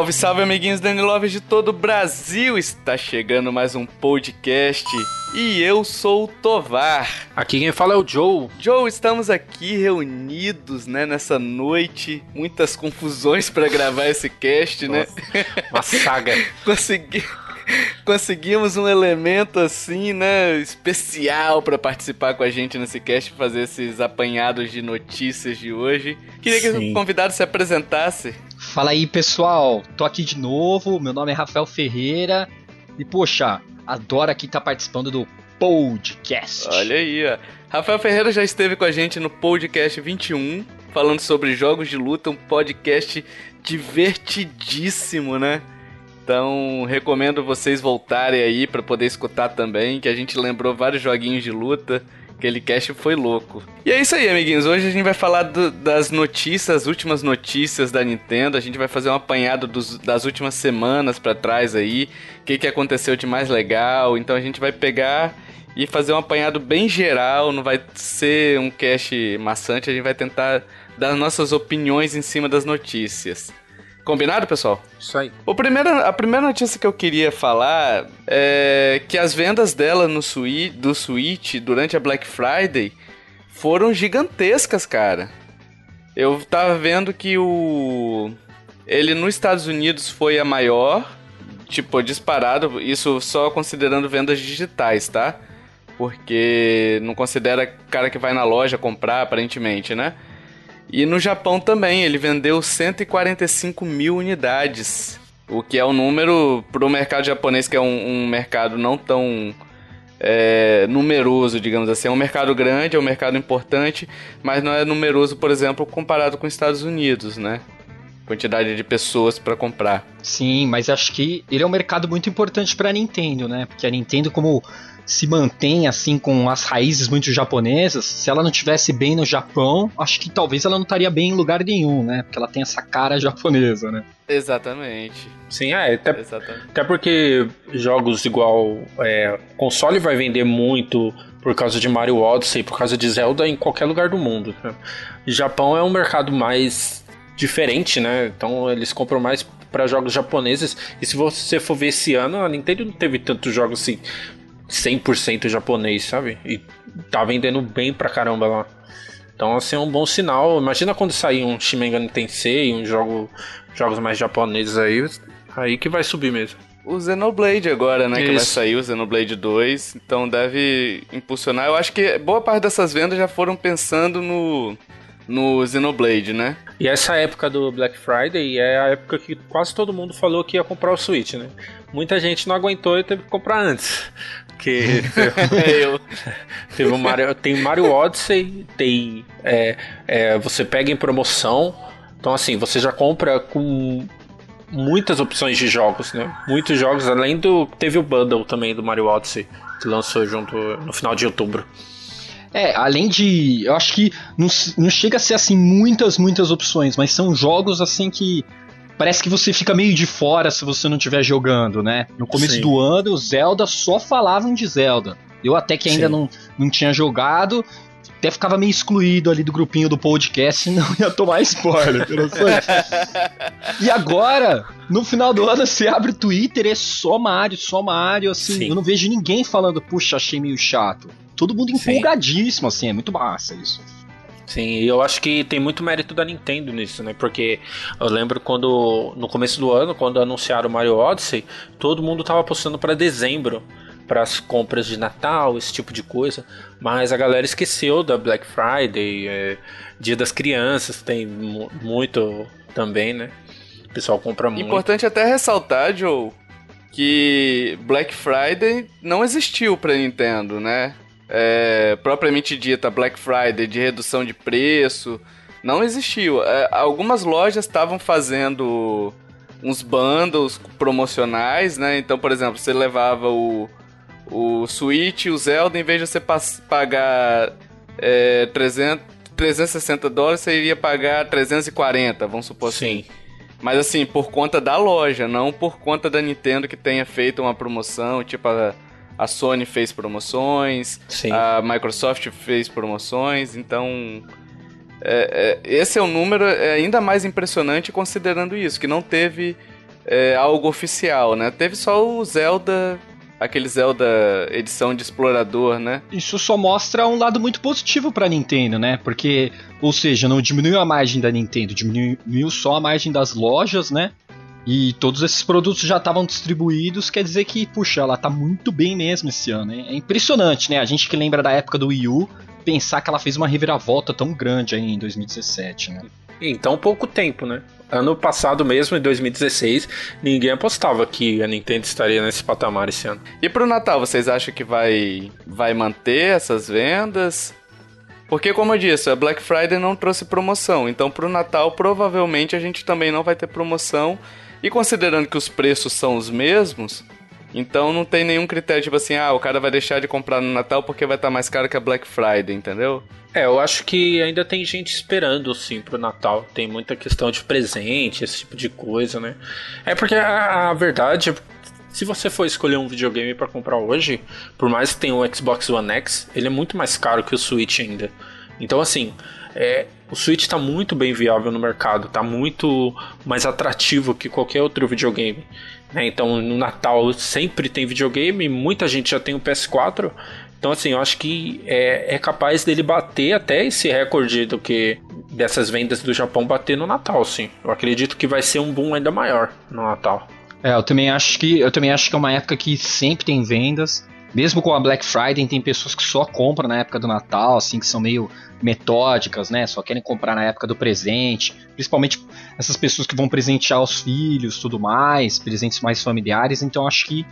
Salve, salve, amiguinhos Danilovers de todo o Brasil! Está chegando mais um podcast e eu sou o Tovar. Aqui quem fala é o Joe. Joe, estamos aqui reunidos, né, nessa noite. Muitas confusões para gravar esse cast, né? Nossa, né? Uma saga. Consegui conseguimos um elemento assim, né, especial para participar com a gente nesse cast, fazer esses apanhados de notícias de hoje. Queria Sim. que o convidado se apresentasse. Fala aí, pessoal. Tô aqui de novo. Meu nome é Rafael Ferreira. E poxa, adoro aqui estar tá participando do podcast. Olha aí, ó. Rafael Ferreira já esteve com a gente no podcast 21, falando sobre jogos de luta, um podcast divertidíssimo, né? Então, recomendo vocês voltarem aí para poder escutar também, que a gente lembrou vários joguinhos de luta. Aquele cast foi louco. E é isso aí, amiguinhos. Hoje a gente vai falar do, das notícias, as últimas notícias da Nintendo. A gente vai fazer um apanhado dos, das últimas semanas para trás aí. O que, que aconteceu de mais legal. Então a gente vai pegar e fazer um apanhado bem geral. Não vai ser um cast maçante. A gente vai tentar dar nossas opiniões em cima das notícias. Combinado, pessoal? Isso aí. O primeiro, a primeira notícia que eu queria falar é que as vendas dela no Switch, do Switch durante a Black Friday foram gigantescas, cara. Eu tava vendo que o ele nos Estados Unidos foi a maior, tipo, disparado, isso só considerando vendas digitais, tá? Porque não considera cara que vai na loja comprar, aparentemente, né? E no Japão também, ele vendeu 145 mil unidades. O que é um número para o mercado japonês, que é um, um mercado não tão é, numeroso, digamos assim. É um mercado grande, é um mercado importante, mas não é numeroso, por exemplo, comparado com os Estados Unidos, né? Quantidade de pessoas para comprar. Sim, mas acho que ele é um mercado muito importante para a Nintendo, né? Porque a Nintendo, como se mantém assim com as raízes muito japonesas, se ela não tivesse bem no Japão, acho que talvez ela não estaria bem em lugar nenhum, né? Porque ela tem essa cara japonesa, né? Exatamente. Sim, é, até, Exatamente. até porque jogos igual é, console vai vender muito por causa de Mario Odyssey, por causa de Zelda em qualquer lugar do mundo. Né? Japão é um mercado mais diferente, né? Então eles compram mais para jogos japoneses. E se você for ver esse ano, a Nintendo não teve tantos jogos assim 100% japonês, sabe? E tá vendendo bem pra caramba lá. Então, assim, é um bom sinal. Imagina quando sair um Shin Megami Tensei, um jogo, jogos mais japoneses aí, aí que vai subir mesmo. O Xenoblade agora, né, Isso. que vai sair, o Xenoblade 2, então deve impulsionar. Eu acho que boa parte dessas vendas já foram pensando no, no Xenoblade, né? E essa época do Black Friday é a época que quase todo mundo falou que ia comprar o Switch, né? Muita gente não aguentou e teve que comprar antes. Porque eu. Teve um Mario, tem Mario Odyssey, tem. É, é, você pega em promoção. Então, assim, você já compra com muitas opções de jogos, né? Muitos jogos, além do. Teve o bundle também do Mario Odyssey, que lançou junto no final de outubro. É, além de. Eu acho que não, não chega a ser assim muitas, muitas opções, mas são jogos assim que parece que você fica meio de fora se você não estiver jogando, né? No começo Sim. do ano, Zelda só falavam de Zelda. Eu até que ainda não, não tinha jogado, até ficava meio excluído ali do grupinho do podcast e não ia tomar spoiler. e agora, no final do ano, você abre o Twitter é só Mario, só Mario, assim. Sim. Eu não vejo ninguém falando, puxa, achei meio chato. Todo mundo empolgadíssimo, Sim. assim, é muito massa isso. Sim, e eu acho que tem muito mérito da Nintendo nisso, né? Porque eu lembro quando, no começo do ano, quando anunciaram o Mario Odyssey, todo mundo tava postando para dezembro, para as compras de Natal, esse tipo de coisa. Mas a galera esqueceu da Black Friday, é, Dia das Crianças, tem muito também, né? O pessoal compra muito. Importante até ressaltar, Joe, que Black Friday não existiu para Nintendo, né? é, propriamente dita Black Friday de redução de preço não existiu. É, algumas lojas estavam fazendo uns bundles promocionais, né? Então, por exemplo, você levava o, o Switch e o Zelda, em vez de você pagar é, 300, 360 dólares, você iria pagar 340, vamos supor assim. Sim. assim. Mas assim, por conta da loja, não por conta da Nintendo que tenha feito uma promoção, tipo a a Sony fez promoções, Sim. a Microsoft fez promoções, então é, é, esse é um número ainda mais impressionante considerando isso, que não teve é, algo oficial, né? Teve só o Zelda aquele Zelda edição de explorador, né? Isso só mostra um lado muito positivo para Nintendo, né? Porque, ou seja, não diminuiu a margem da Nintendo, diminuiu só a margem das lojas, né? E todos esses produtos já estavam distribuídos, quer dizer que, puxa, ela tá muito bem mesmo esse ano. Hein? É impressionante, né? A gente que lembra da época do Wii U, pensar que ela fez uma reviravolta tão grande aí em 2017, né? Em tão pouco tempo, né? Ano passado mesmo, em 2016, ninguém apostava que a Nintendo estaria nesse patamar esse ano. E pro Natal, vocês acham que vai, vai manter essas vendas? Porque, como eu disse, a Black Friday não trouxe promoção. Então, pro Natal, provavelmente a gente também não vai ter promoção. E considerando que os preços são os mesmos, então não tem nenhum critério tipo assim, ah, o cara vai deixar de comprar no Natal porque vai estar tá mais caro que a Black Friday, entendeu? É, eu acho que ainda tem gente esperando, sim, pro Natal. Tem muita questão de presente, esse tipo de coisa, né? É porque a, a verdade se você for escolher um videogame para comprar hoje, por mais que tenha o Xbox One X, ele é muito mais caro que o Switch ainda. Então, assim, é, o Switch está muito bem viável no mercado, está muito mais atrativo que qualquer outro videogame. Né? Então, no Natal sempre tem videogame, muita gente já tem o PS4, então, assim, eu acho que é, é capaz dele bater até esse recorde do que dessas vendas do Japão bater no Natal, sim. Eu acredito que vai ser um boom ainda maior no Natal. É, eu também acho que eu também acho que é uma época que sempre tem vendas. Mesmo com a Black Friday, tem pessoas que só compram na época do Natal, assim, que são meio metódicas, né? Só querem comprar na época do presente. Principalmente essas pessoas que vão presentear os filhos, tudo mais, presentes mais familiares. Então acho que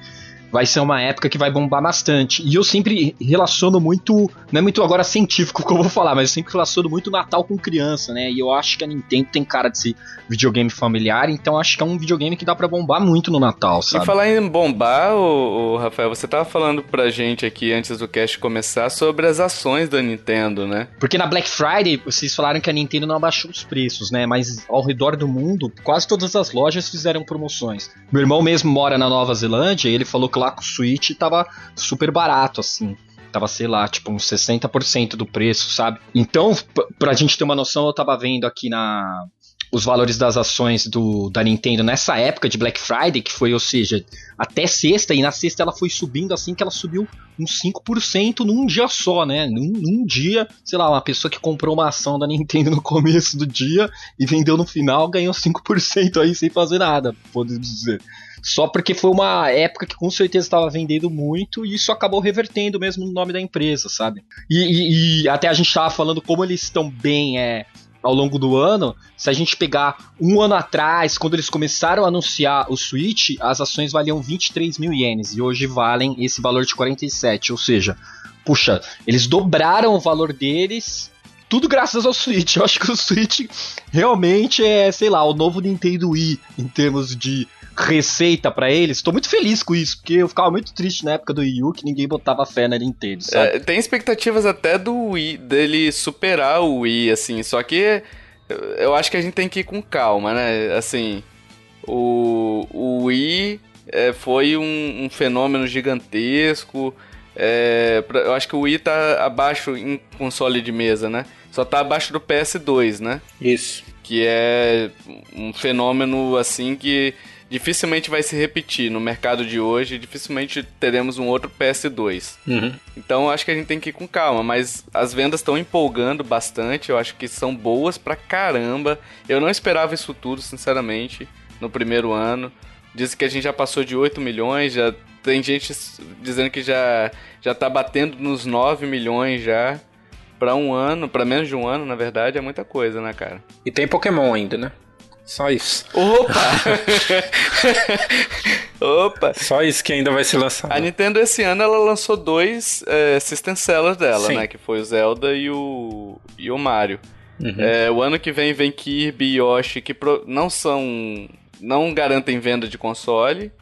vai ser uma época que vai bombar bastante. E eu sempre relaciono muito, não é muito agora científico que eu vou falar, mas eu sempre relaciono muito Natal com criança, né? E eu acho que a Nintendo tem cara de ser videogame familiar, então acho que é um videogame que dá para bombar muito no Natal, sabe? E falar em bombar, o, Rafael, você tava falando pra gente aqui antes do cast começar sobre as ações da Nintendo, né? Porque na Black Friday vocês falaram que a Nintendo não abaixou os preços, né? Mas ao redor do mundo, quase todas as lojas fizeram promoções. Meu irmão mesmo mora na Nova Zelândia e ele falou que lá com o Switch tava super barato, assim tava, sei lá, tipo uns 60% do preço, sabe? Então, pra gente ter uma noção, eu tava vendo aqui na os valores das ações do, da Nintendo nessa época de Black Friday, que foi, ou seja, até sexta, e na sexta ela foi subindo assim que ela subiu uns 5% num dia só, né? Num, num, dia, sei lá, uma pessoa que comprou uma ação da Nintendo no começo do dia e vendeu no final ganhou 5% aí sem fazer nada, podemos dizer. Só porque foi uma época que com certeza estava vendendo muito e isso acabou revertendo mesmo no nome da empresa, sabe? E, e, e até a gente estava falando como eles estão bem é, ao longo do ano, se a gente pegar um ano atrás, quando eles começaram a anunciar o Switch, as ações valiam 23 mil ienes e hoje valem esse valor de 47. Ou seja, puxa, eles dobraram o valor deles, tudo graças ao Switch. Eu acho que o Switch realmente é, sei lá, o novo Nintendo Wii em termos de receita para eles. Tô muito feliz com isso, porque eu ficava muito triste na época do Wii U que ninguém botava fé na Nintendo, sabe? É, tem expectativas até do Wii, dele superar o Wii, assim, só que eu acho que a gente tem que ir com calma, né? Assim, o, o Wii é, foi um, um, fenômeno gigantesco. É, eu acho que o Wii tá abaixo em console de mesa, né? Só tá abaixo do PS2, né? Isso. Que é um fenômeno assim que dificilmente vai se repetir no mercado de hoje, dificilmente teremos um outro PS2. Uhum. Então acho que a gente tem que ir com calma, mas as vendas estão empolgando bastante, eu acho que são boas pra caramba. Eu não esperava isso tudo, sinceramente, no primeiro ano. Diz que a gente já passou de 8 milhões, já tem gente dizendo que já já tá batendo nos 9 milhões já. Pra um ano, pra menos de um ano, na verdade, é muita coisa, né, cara? E tem Pokémon ainda, né? Só isso. Opa! Opa! Só isso que ainda vai ser lançado. A Nintendo esse ano ela lançou dois é, System Sellers dela, Sim. né? Que foi o Zelda e o, e o Mario. Uhum. É, o ano que vem vem Kirby e Yoshi, que pro, não são. não garantem venda de console.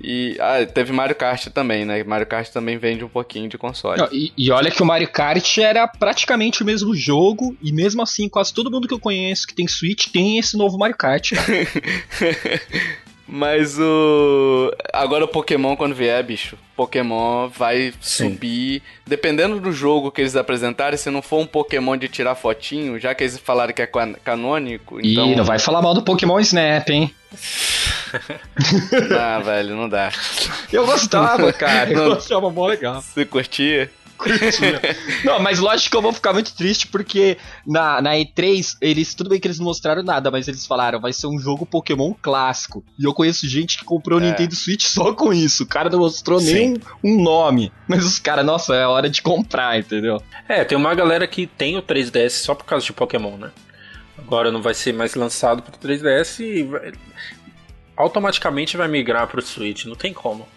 E ah, teve Mario Kart também, né? Mario Kart também vende um pouquinho de console. Não, e, e, olha que o Mario Kart era praticamente o mesmo jogo, e mesmo assim, quase todo mundo que eu conheço que tem Switch tem esse novo Mario Kart. Mas o. Agora o Pokémon, quando vier, bicho, Pokémon vai Sim. subir. Dependendo do jogo que eles apresentarem, se não for um Pokémon de tirar fotinho, já que eles falaram que é canônico. Então... Ih, não vai falar mal do Pokémon Snap, hein? ah, velho, não dá. Eu gostava, cara. Eu achava mó legal. Você curtia? não, mas lógico que eu vou ficar muito triste porque na, na E3, eles. Tudo bem que eles não mostraram nada, mas eles falaram, vai ser um jogo Pokémon clássico. E eu conheço gente que comprou o é. Nintendo Switch só com isso. O cara não mostrou Sim. nem um, um nome. Mas os caras, nossa, é hora de comprar, entendeu? É, tem uma galera que tem o 3DS só por causa de Pokémon, né? Agora não vai ser mais lançado pro 3DS e vai... automaticamente vai migrar pro Switch, não tem como.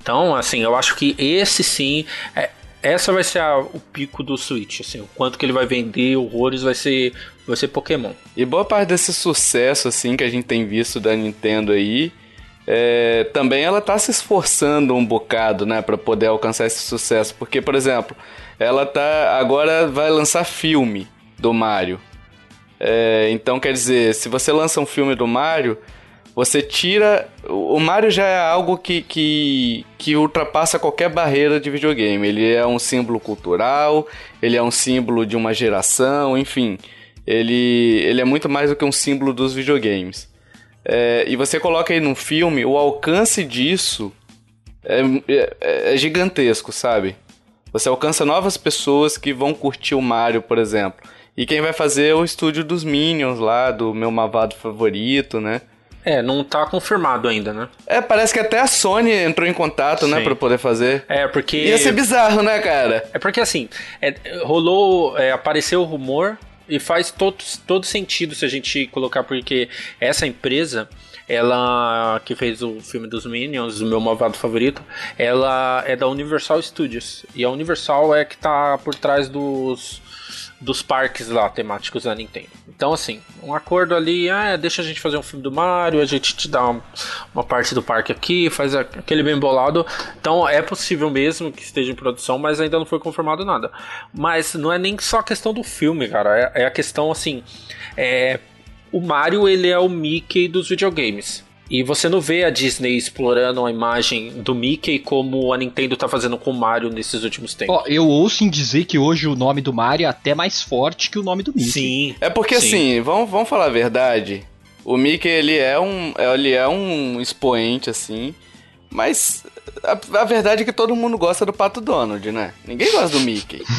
Então, assim, eu acho que esse sim é, essa vai ser a, o pico do Switch, assim, o quanto que ele vai vender horrores vai ser vai ser Pokémon. E boa parte desse sucesso assim que a gente tem visto da Nintendo aí, é, também ela tá se esforçando um bocado, né, para poder alcançar esse sucesso, porque por exemplo, ela tá agora vai lançar filme do Mario. É, então quer dizer, se você lança um filme do Mario, você tira. O Mario já é algo que, que, que ultrapassa qualquer barreira de videogame. Ele é um símbolo cultural, ele é um símbolo de uma geração, enfim. Ele, ele é muito mais do que um símbolo dos videogames. É, e você coloca aí num filme, o alcance disso é, é, é gigantesco, sabe? Você alcança novas pessoas que vão curtir o Mario, por exemplo. E quem vai fazer é o estúdio dos Minions lá, do meu malvado favorito, né? É, não tá confirmado ainda, né? É, parece que até a Sony entrou em contato, né, Sim. né, pra poder fazer. É, porque. Ia ser bizarro, né, cara? É porque assim, é, rolou. É, apareceu o rumor e faz todo, todo sentido se a gente colocar, porque essa empresa ela que fez o filme dos Minions, o meu malvado favorito, ela é da Universal Studios. E a Universal é que tá por trás dos dos parques lá temáticos da Nintendo. Então, assim, um acordo ali, ah, deixa a gente fazer um filme do Mario, a gente te dá uma, uma parte do parque aqui, faz aquele bem bolado. Então, é possível mesmo que esteja em produção, mas ainda não foi confirmado nada. Mas não é nem só a questão do filme, cara, é, é a questão, assim, é, o Mario, ele é o Mickey dos videogames. E você não vê a Disney explorando a imagem do Mickey como a Nintendo tá fazendo com o Mario nesses últimos tempos. Ó, eu ouço em dizer que hoje o nome do Mario é até mais forte que o nome do Mickey. Sim. É porque sim. assim, vamos, vamos falar a verdade. O Mickey, ele é um, ele é um expoente, assim. Mas a, a, verdade é que todo mundo gosta do Pato Donald, né? Ninguém gosta do Mickey.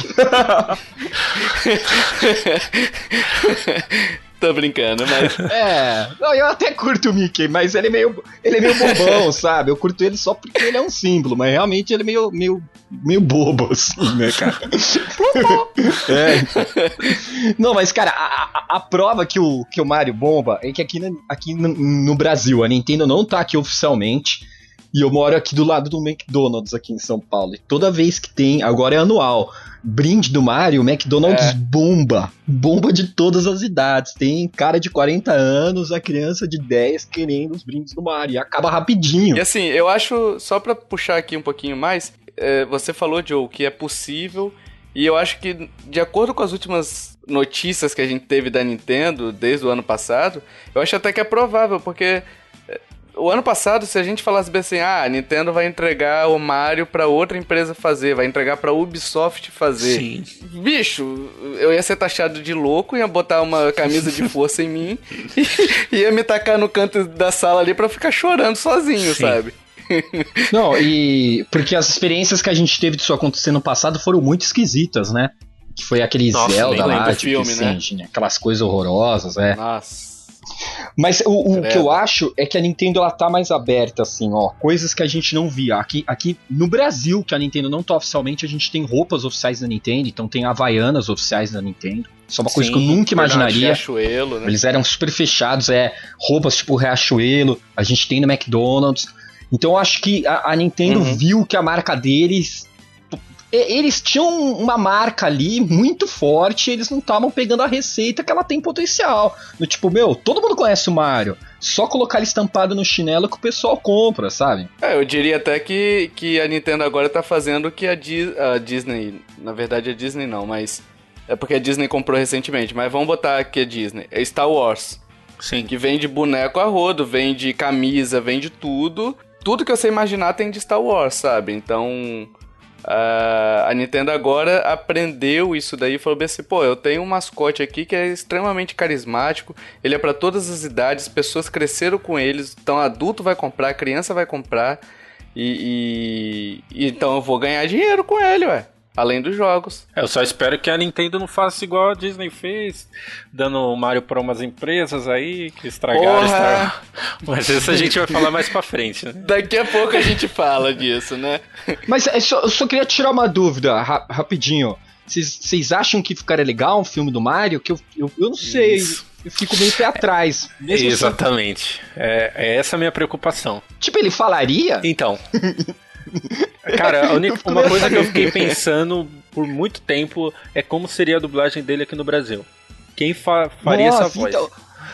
Tô brincando, mas. É, não, eu até curto o Mickey, mas ele é meio, ele é meio bobão, sabe? Eu curto ele só porque ele é um símbolo, mas realmente ele é meio, meio, meio bobo, assim, né, cara? é. Não, mas, cara, a, a, a, prova que o, que o Mario bomba é que aqui, aqui no, no Brasil, a Nintendo não tá aqui oficialmente. E eu moro aqui do lado do McDonald's aqui em São Paulo. E toda vez que tem, agora é anual brinde do Mario, o McDonald's é. bomba. Bomba de todas as idades. Tem cara de 40 anos, a criança de 10 querendo os brindes do Mario. E acaba rapidinho. E assim, eu acho, só pra puxar aqui um pouquinho mais, é, você falou, Joe, que é possível. E eu acho que, de acordo com as últimas notícias que a gente teve da Nintendo desde o ano passado, eu acho até que é provável, porque o ano passado, se a gente falasse bem assim, ah, a Nintendo vai entregar o Mario para outra empresa fazer, vai entregar pra Ubisoft fazer. Sim. Bicho, eu ia ser taxado de louco, ia botar uma camisa de força em mim e ia me tacar no canto da sala ali para ficar chorando sozinho, Sim. sabe? Não, e porque as experiências que a gente teve disso acontecer no passado foram muito esquisitas, né? Que foi aquele Nossa, Zelda lá, tipo, filme, assim, né? aquelas coisas horrorosas, é. Nossa. Mas o, o que eu acho é que a Nintendo ela tá mais aberta, assim, ó. Coisas que a gente não via. Aqui, aqui no Brasil, que a Nintendo não tá oficialmente, a gente tem roupas oficiais da Nintendo, então tem havaianas oficiais da Nintendo. Isso é uma coisa Sim, que eu nunca imaginaria. Riachuelo, né? Eles eram super fechados, é. Roupas tipo Riachuelo, a gente tem no McDonald's. Então eu acho que a, a Nintendo uhum. viu que a marca deles eles tinham uma marca ali muito forte, eles não estavam pegando a receita que ela tem potencial. No tipo, meu, todo mundo conhece o Mario. Só colocar ele estampado no chinelo que o pessoal compra, sabe? É, eu diria até que, que a Nintendo agora tá fazendo o que a, Di a Disney. Na verdade, a Disney não, mas. É porque a Disney comprou recentemente. Mas vamos botar aqui a Disney. É Star Wars. Sim. Que vende boneco a rodo, vende camisa, vende tudo. Tudo que você imaginar tem de Star Wars, sabe? Então a, a Nintendo agora aprendeu isso daí e falou bem assim, pô, eu tenho um mascote aqui que é extremamente carismático, ele é para todas as idades, pessoas cresceram com eles, então adulto vai comprar, criança vai comprar, e, e, e então eu vou ganhar dinheiro com ele, ué. Além dos jogos. Eu só espero que a Nintendo não faça igual a Disney fez, dando o Mario para umas empresas aí que estragaram. Star... Mas isso a gente vai falar mais pra frente, né? Daqui a pouco a gente fala disso, né? Mas eu só, eu só queria tirar uma dúvida ra rapidinho. Vocês acham que ficaria legal um filme do Mario? Que eu, eu, eu não sei. Isso. Eu fico meio pé atrás. Exatamente. É, é essa a minha preocupação. Tipo, ele falaria? Então. Cara, única, uma coisa que eu fiquei pensando por muito tempo é como seria a dublagem dele aqui no Brasil. Quem fa faria Nossa, essa voz? Então,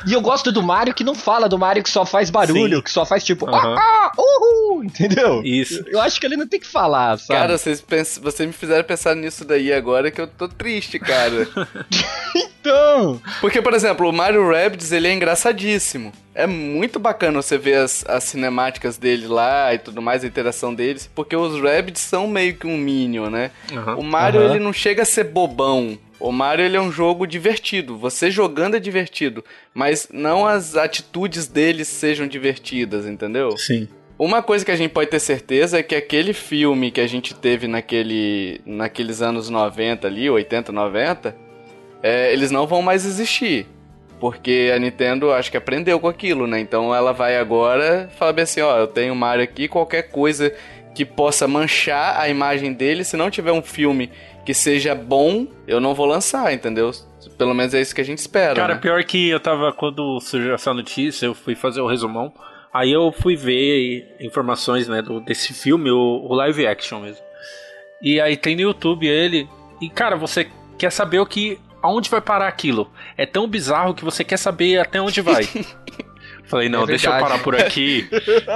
e eu gosto do Mario que não fala, do Mario que só faz barulho, Sim. que só faz tipo, uhum. ah, ah, uhul, entendeu? Isso. Eu acho que ele não tem que falar, sabe? Cara, vocês, pensam, vocês me fizeram pensar nisso daí agora que eu tô triste, cara. então. Porque, por exemplo, o Mario Rabbids, ele é engraçadíssimo. É muito bacana você ver as, as cinemáticas dele lá e tudo mais, a interação deles, porque os Rabbids são meio que um Minion, né? Uhum. O Mario, uhum. ele não chega a ser bobão. O Mario ele é um jogo divertido. Você jogando é divertido, mas não as atitudes deles sejam divertidas, entendeu? Sim. Uma coisa que a gente pode ter certeza é que aquele filme que a gente teve naquele, naqueles anos 90 ali, 80, 90, é, eles não vão mais existir. Porque a Nintendo acho que aprendeu com aquilo, né? Então ela vai agora falar bem assim, ó, eu tenho Mario aqui, qualquer coisa que possa manchar a imagem dele, se não tiver um filme que seja bom, eu não vou lançar, entendeu? Pelo menos é isso que a gente espera. Cara, né? pior que eu tava, quando surgiu essa notícia, eu fui fazer o resumão. Aí eu fui ver informações, né, do, desse filme, o, o live action mesmo. E aí tem no YouTube ele. E cara, você quer saber o que. aonde vai parar aquilo? É tão bizarro que você quer saber até onde vai. Falei, não, é deixa eu parar por aqui.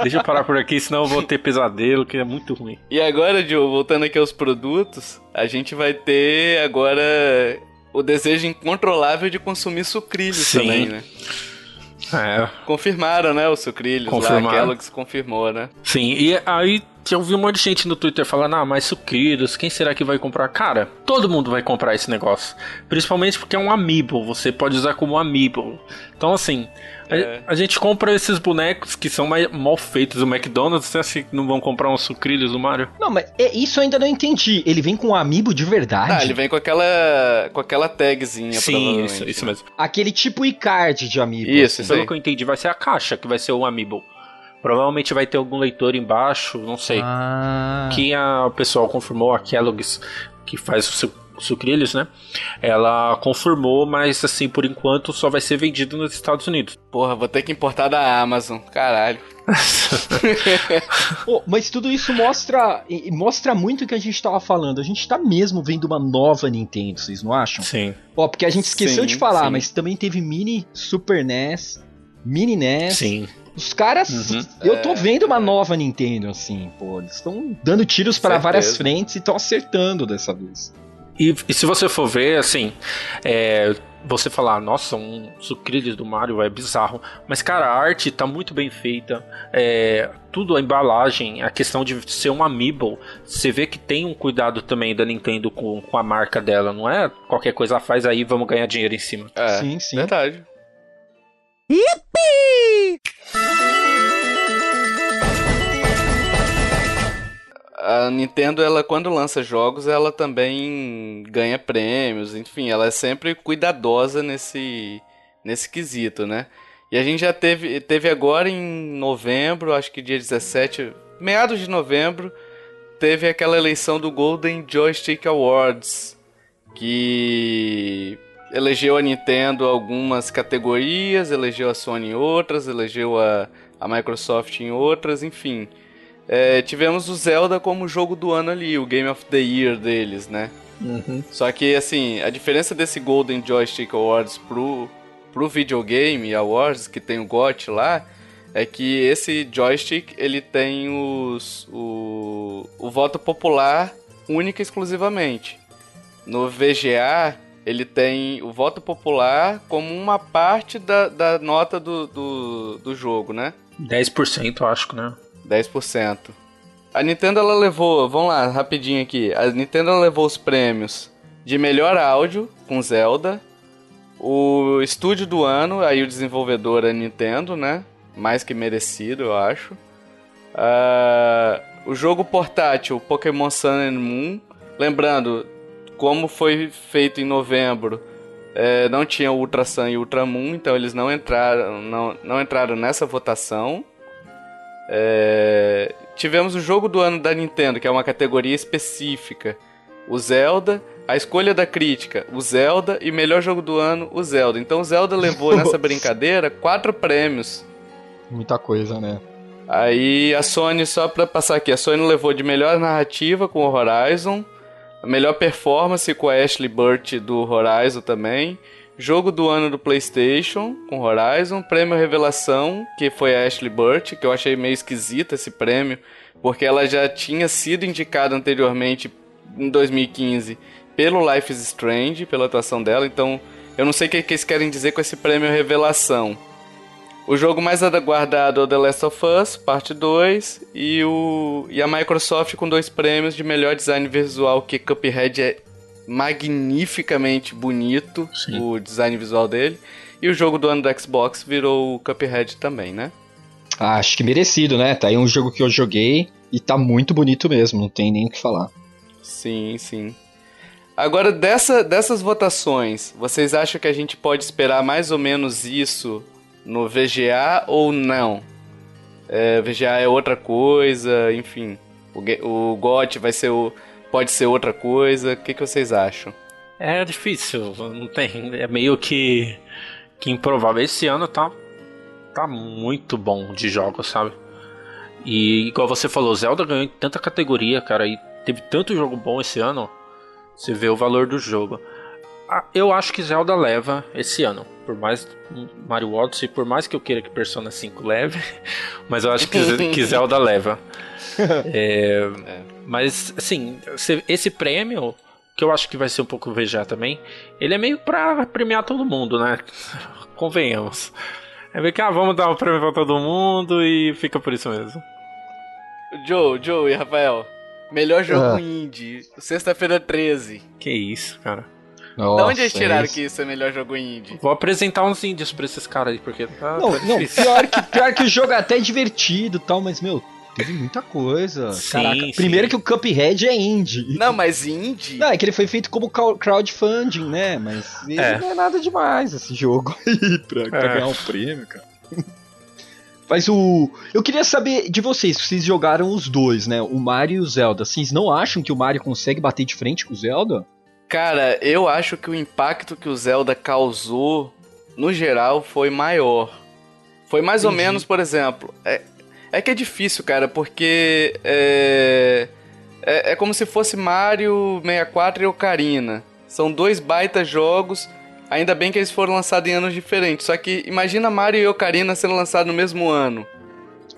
deixa eu parar por aqui, senão eu vou ter pesadelo, que é muito ruim. E agora, Joe, voltando aqui aos produtos, a gente vai ter agora o desejo incontrolável de consumir sucrilhos Sim. também, né? É. Confirmaram, né, os sucrilhos Confirmaram. lá, Kellogg's confirmou, né? Sim, e aí eu vi um monte de gente no Twitter falando, ah, mas sucrilhos, quem será que vai comprar? Cara, todo mundo vai comprar esse negócio. Principalmente porque é um amiibo, você pode usar como amiibo. Então, assim, é. A, a, gente compra esses bonecos que são mais mal feitos do McDonald's. Você acha que não vão comprar uns sucrilhos do Mario? Não, mas é, isso eu ainda não entendi. Ele vem com um amiibo de verdade? Ah, ele vem com aquela, com aquela tagzinha, Sim, isso, isso mesmo. Aquele tipo e-card de amiibo. Isso, assim. Pelo que eu entendi, vai ser a caixa que vai ser o amiibo. Provavelmente vai ter algum leitor embaixo, não sei. Ah. Que a, o pessoal confirmou, a Kellogg's, que faz o seu sucrilhos, né? Ela confirmou, mas assim, por enquanto só vai ser vendido nos Estados Unidos. Porra, vou ter que importar da Amazon, caralho. oh, mas tudo isso mostra mostra muito o que a gente estava falando. A gente está mesmo vendo uma nova Nintendo, vocês não acham? Sim. Ó, oh, porque a gente esqueceu sim, de falar, sim. mas também teve mini Super NES, mini NES. Sim. Os caras, uhum. eu tô é. vendo uma nova Nintendo assim, pô, eles estão dando tiros para várias frentes e estão acertando dessa vez. E, e, se você for ver, assim, é, você falar, nossa, um sucrilhos do Mario é bizarro. Mas, cara, a arte tá muito bem feita. É, tudo, a embalagem, a questão de ser um amiibo. Você vê que tem um cuidado também da Nintendo com, com a marca dela. Não é qualquer coisa faz aí vamos ganhar dinheiro em cima. É, sim, sim. Verdade. Yippee! A Nintendo, ela quando lança jogos, ela também ganha prêmios, enfim, ela é sempre cuidadosa nesse nesse quesito, né? E a gente já teve teve agora em novembro, acho que dia 17, meados de novembro, teve aquela eleição do Golden Joystick Awards, que elegeu a Nintendo algumas categorias, elegeu a Sony em outras, elegeu a, a Microsoft em outras, enfim. É, tivemos o Zelda como jogo do ano ali, o Game of the Year deles, né? Uhum. Só que, assim, a diferença desse Golden Joystick Awards pro, pro Videogame Awards, que tem o GOT lá, é que esse joystick ele tem os, o, o voto popular única e exclusivamente. No VGA, ele tem o voto popular como uma parte da, da nota do, do, do jogo, né? 10% acho que, né? 10%. A Nintendo ela levou, vamos lá, rapidinho aqui. A Nintendo levou os prêmios de melhor áudio com Zelda, o estúdio do ano, aí o desenvolvedor é Nintendo, né? Mais que merecido, eu acho. Uh, o jogo portátil Pokémon Sun and Moon. Lembrando, como foi feito em novembro, é, não tinha Ultra Sun e Ultra Moon, então eles não entraram, não, não entraram nessa votação. É, tivemos o jogo do ano da Nintendo, que é uma categoria específica. O Zelda, a escolha da crítica, o Zelda e melhor jogo do ano, o Zelda. Então o Zelda levou nessa brincadeira quatro prêmios. Muita coisa, né? Aí a Sony, só pra passar aqui, a Sony levou de melhor narrativa com o Horizon, a melhor performance com a Ashley Burt do Horizon também, jogo do ano do PlayStation com Horizon, prêmio Revelação, que foi a Ashley Burt, que eu achei meio esquisito esse prêmio, porque ela já tinha sido indicada anteriormente em 2015 pelo Life is Strange, pela atuação dela, então eu não sei o que, eles querem dizer com esse prêmio Revelação. O jogo mais aguardado é o The Last of Us, parte 2, e, o, e a Microsoft com dois prêmios de melhor design visual, que Cuphead é magnificamente bonito, Sim. o design visual dele. E o jogo do ano do Xbox virou o Cuphead também, né? Ah, acho que merecido, né? Tá aí um jogo que eu joguei e tá muito bonito mesmo, não tem nem o que falar. Sim, sim. Agora, dessa, dessas votações, vocês acham que a gente pode esperar mais ou menos isso no VGA ou não? É, VGA é outra coisa, enfim. O, o GOT vai ser o, pode ser outra coisa. O que, que vocês acham? É difícil, não tem. É meio que, que improvável. Esse ano tá, tá muito bom de jogos, sabe? E igual você falou, Zelda ganhou tanta categoria, cara, e teve tanto jogo bom esse ano. Você vê o valor do jogo. Ah, eu acho que Zelda leva esse ano. Por mais Mario Odyssey, por mais que eu queira que Persona 5 leve, mas eu acho que, que Zelda leva. É, é. Mas, assim, esse prêmio, que eu acho que vai ser um pouco VGA também, ele é meio pra premiar todo mundo, né? Convenhamos. É meio que, ah, vamos dar um prêmio pra todo mundo e fica por isso mesmo. Joe, Joe e Rafael, melhor jogo ah. indie, sexta-feira 13. Que isso, cara. Nossa, de onde eles tiraram isso. que isso é melhor jogo indie? Vou apresentar uns índios pra esses caras aí, porque tá, não, tá não, pior que, pior que o jogo é até divertido e tal, mas, meu, teve muita coisa. Sim, Caraca, sim. primeiro que o Cuphead é indie. Não, mas indie? Não, é que ele foi feito como crowdfunding, né? Mas é. não é nada demais esse jogo aí pra, pra é. ganhar um prêmio, cara. Mas o. Eu queria saber de vocês, vocês jogaram os dois, né? O Mario e o Zelda. Vocês não acham que o Mario consegue bater de frente com o Zelda? Cara, eu acho que o impacto que o Zelda causou, no geral, foi maior. Foi mais Entendi. ou menos, por exemplo. É, é que é difícil, cara, porque. É, é, é como se fosse Mario 64 e Ocarina. São dois baitas jogos. Ainda bem que eles foram lançados em anos diferentes. Só que imagina Mario e Ocarina sendo lançados no mesmo ano.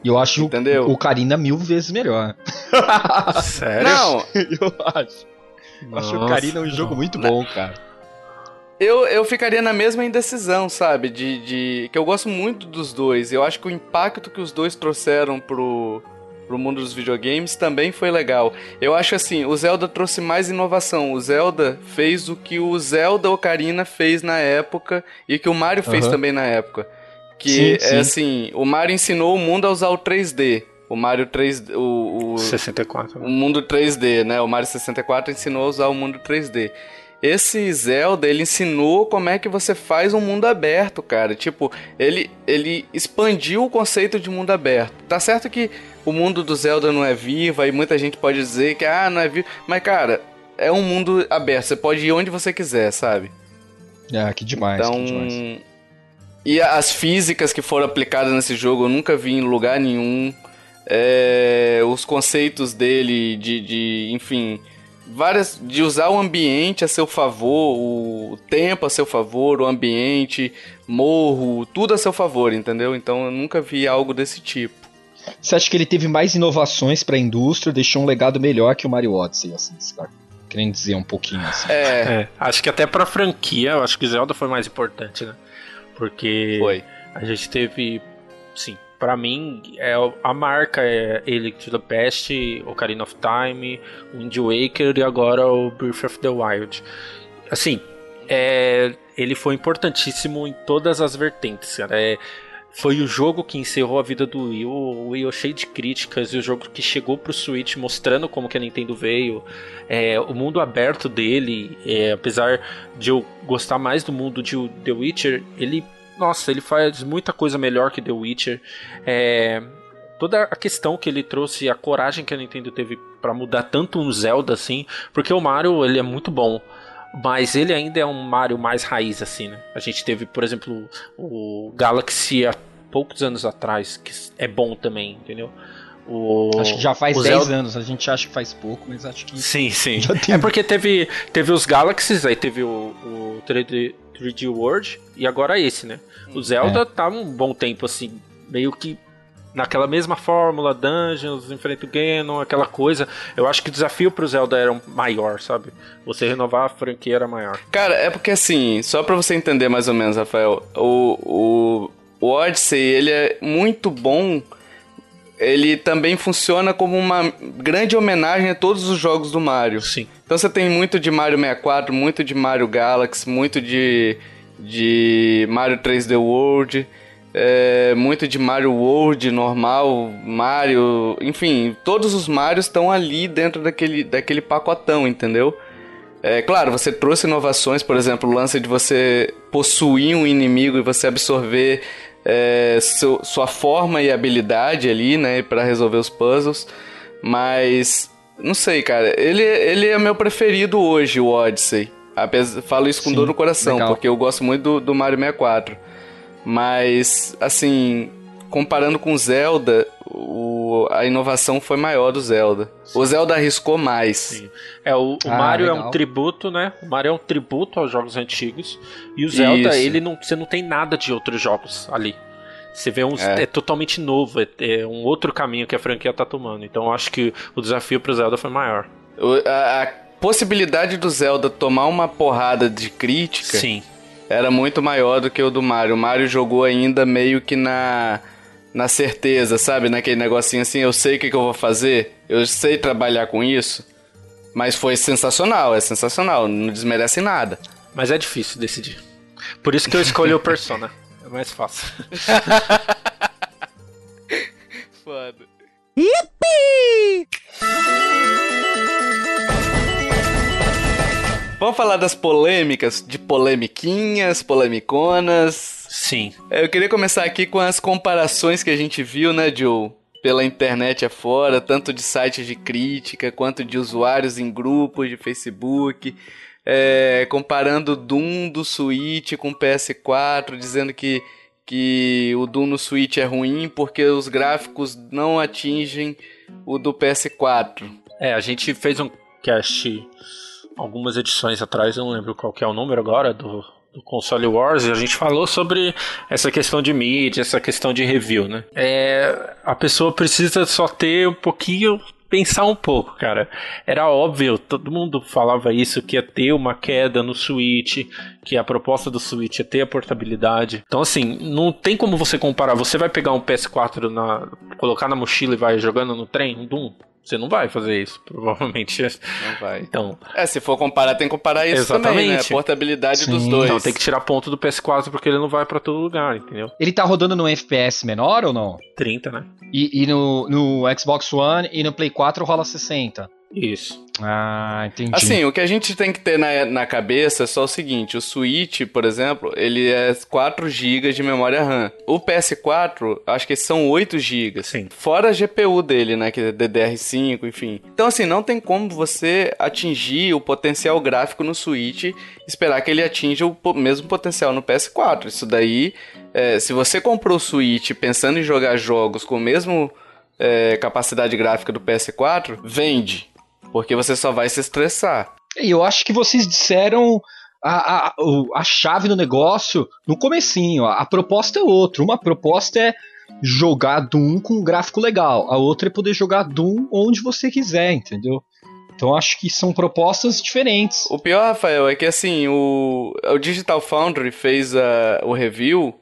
Eu acho Entendeu? o Ocarina mil vezes melhor. Sério? Não, eu acho. Nossa, Acho o Ocarina um jogo muito bom, cara. Eu, eu ficaria na mesma indecisão, sabe? De, de. Que eu gosto muito dos dois. Eu acho que o impacto que os dois trouxeram pro, pro mundo dos videogames também foi legal. Eu acho assim, o Zelda trouxe mais inovação. O Zelda fez o que o Zelda Ocarina fez na época e que o Mario fez também na época. Que sim, é sim. assim, o Mario ensinou o mundo a usar o 3D. O Mario 3 o, o 64. O mundo 3D, né? O Mario 64 ensinou a usar o mundo 3D. Esse Zelda, ele ensinou como é que você faz um mundo aberto, cara. Tipo, ele, ele expandiu o conceito de mundo aberto. Tá certo que o mundo do Zelda não é vivo, aí muita gente pode dizer que, ah, não é vivo. Mas, cara, é um mundo aberto. Você pode ir onde você quiser, sabe? Ah, que demais, então, que demais. E as físicas que foram aplicadas nesse jogo eu nunca vi em lugar nenhum é, os conceitos dele de, de, enfim, várias de usar o ambiente a seu favor, o tempo a seu favor, o ambiente, morro, tudo a seu favor, entendeu? Então eu nunca vi algo desse tipo. Você acha que ele teve mais inovações para a indústria, deixou um legado melhor que o Mario Odyssey, assim, tá querendo dizer um pouquinho assim. É, é acho que até para franquia, eu acho que Zelda foi mais importante, né? Porque foi. a gente teve, sim, para mim, é a marca é ele to the Past, Ocarina of Time, Wind Waker e agora o Breath of the Wild. Assim, é, ele foi importantíssimo em todas as vertentes, cara. É, foi o jogo que encerrou a vida do Wii. O Wii cheio de críticas e o jogo que chegou pro Switch mostrando como que a Nintendo veio. É, o mundo aberto dele, é, apesar de eu gostar mais do mundo de The Witcher, ele, nossa, ele faz muita coisa melhor que The Witcher. É, toda a questão que ele trouxe, a coragem que a Nintendo teve para mudar tanto um Zelda assim, porque o Mario ele é muito bom. Mas ele ainda é um Mario mais raiz, assim, né? A gente teve, por exemplo, o Galaxy há poucos anos atrás, que é bom também, entendeu? O, acho que já faz 10 Zelda... anos, a gente acha que faz pouco, mas acho que. Sim, sim. É porque teve, teve os Galaxies, aí teve o, o 3D, 3D World e agora esse, né? O Zelda é. tá um bom tempo assim, meio que naquela mesma fórmula, dungeons, enfrenta o Ganon, aquela coisa. Eu acho que o desafio pro Zelda era maior, sabe? Você renovar a franquia era maior. Cara, é porque assim, só pra você entender mais ou menos, Rafael, o, o, o Odyssey, ele é muito bom. Ele também funciona como uma grande homenagem a todos os jogos do Mario. Sim. Então você tem muito de Mario 64, muito de Mario Galaxy, muito de, de Mario 3D World é, muito de Mario World normal, Mario, enfim, todos os Marios estão ali dentro daquele, daquele pacotão, entendeu? É claro, você trouxe inovações, por exemplo, o lance de você possuir um inimigo e você absorver é, seu, sua forma e habilidade ali, né, para resolver os puzzles. Mas não sei, cara, ele, ele é meu preferido hoje, o Odyssey. Apesar, falo isso com Sim, dor no coração, legal. porque eu gosto muito do, do Mario 64. Mas, assim, comparando com Zelda, o, a inovação foi maior do Zelda. Sim. O Zelda arriscou mais. Sim. É, o, o ah, Mario legal. é um tributo, né? O Mario é um tributo aos jogos antigos. E o Zelda, Isso. ele não, você não tem nada de outros jogos ali. Você vê um. É, é totalmente novo, é, é, um outro caminho que a franquia tá tomando. Então eu acho que o desafio pro Zelda foi maior. O, a, a possibilidade do Zelda tomar uma porrada de crítica. Sim era muito maior do que o do Mario. O Mario jogou ainda meio que na na certeza, sabe? Naquele negocinho assim, eu sei o que, que eu vou fazer, eu sei trabalhar com isso. Mas foi sensacional, é sensacional, não desmerece nada. Mas é difícil decidir. Por isso que eu escolhi o Persona. É mais fácil. Foda. Yippee! Vamos falar das polêmicas, de polemiquinhas, polemiconas. Sim. É, eu queria começar aqui com as comparações que a gente viu, né, Joe? Pela internet afora, tanto de sites de crítica quanto de usuários em grupos de Facebook. É, comparando Doom do Switch com PS4, dizendo que, que o Doom no Switch é ruim porque os gráficos não atingem o do PS4. É, a gente fez um cast algumas edições atrás, eu não lembro qual que é o número agora, do, do Console Wars, a gente falou sobre essa questão de mídia, essa questão de review, né? É, a pessoa precisa só ter um pouquinho pensar um pouco, cara. Era óbvio, todo mundo falava isso, que ia ter uma queda no Switch, que a proposta do Switch ia ter a portabilidade. Então, assim, não tem como você comparar. Você vai pegar um PS4, na, colocar na mochila e vai jogando no trem, um Doom? Você não vai fazer isso, provavelmente. Não vai. Então. É, se for comparar, tem que comparar isso exatamente. também, né? A portabilidade Sim. dos dois. Então tem que tirar ponto do PS4 porque ele não vai para todo lugar, entendeu? Ele tá rodando no FPS menor ou não? 30, né? E, e no, no Xbox One e no Play 4 rola 60. Isso. Ah, entendi. Assim, o que a gente tem que ter na, na cabeça é só o seguinte: o Switch, por exemplo, ele é 4 GB de memória RAM. O PS4, acho que são 8 GB. Sim. Fora a GPU dele, né? Que é DDR5, enfim. Então, assim, não tem como você atingir o potencial gráfico no Switch esperar que ele atinja o mesmo potencial no PS4. Isso daí, é, se você comprou o Switch pensando em jogar jogos com o mesmo. É, capacidade gráfica do PS4, vende porque você só vai se estressar. E eu acho que vocês disseram a, a, a chave do negócio no comecinho. A, a proposta é outra. Uma proposta é jogar Doom com um gráfico legal. A outra é poder jogar Doom onde você quiser, entendeu? Então acho que são propostas diferentes. O pior, Rafael, é que assim, o, o Digital Foundry fez a, o review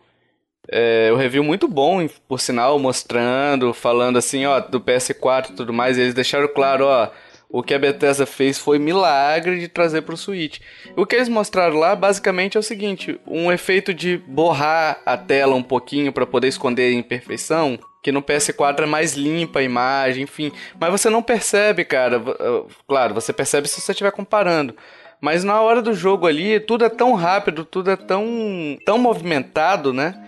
É, o review muito bom, por sinal, mostrando, falando assim, ó, do PS4 e tudo mais. E eles deixaram claro, ó, o que a Bethesda fez foi milagre de trazer para o Switch. O que eles mostraram lá basicamente é o seguinte: um efeito de borrar a tela um pouquinho para poder esconder a imperfeição. Que no PS4 é mais limpa a imagem, enfim. Mas você não percebe, cara. Claro, você percebe se você estiver comparando. Mas na hora do jogo ali, tudo é tão rápido, tudo é tão, tão movimentado, né?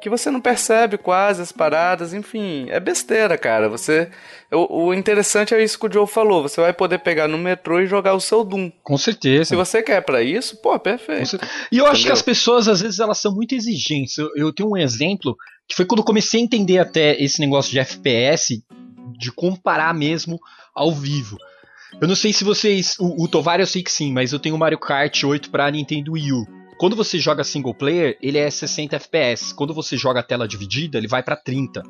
Que você não percebe quase as paradas, enfim, é besteira, cara. Você o, o, interessante é isso que o Joe falou, você vai poder pegar no metrô e jogar o seu Doom. Com certeza. Se você quer para isso, pô, perfeito. E eu Entendeu? acho que as pessoas às vezes elas são muito exigentes. Eu, eu tenho um exemplo que foi quando eu comecei a entender até esse negócio de FPS, de comparar mesmo ao vivo. Eu não sei se vocês. O, o Tovar eu sei que sim, mas eu tenho o Mario Kart 8 pra Nintendo Wii U. Quando você joga single player, ele é 60 FPS. Quando você joga a tela dividida, ele vai para 30.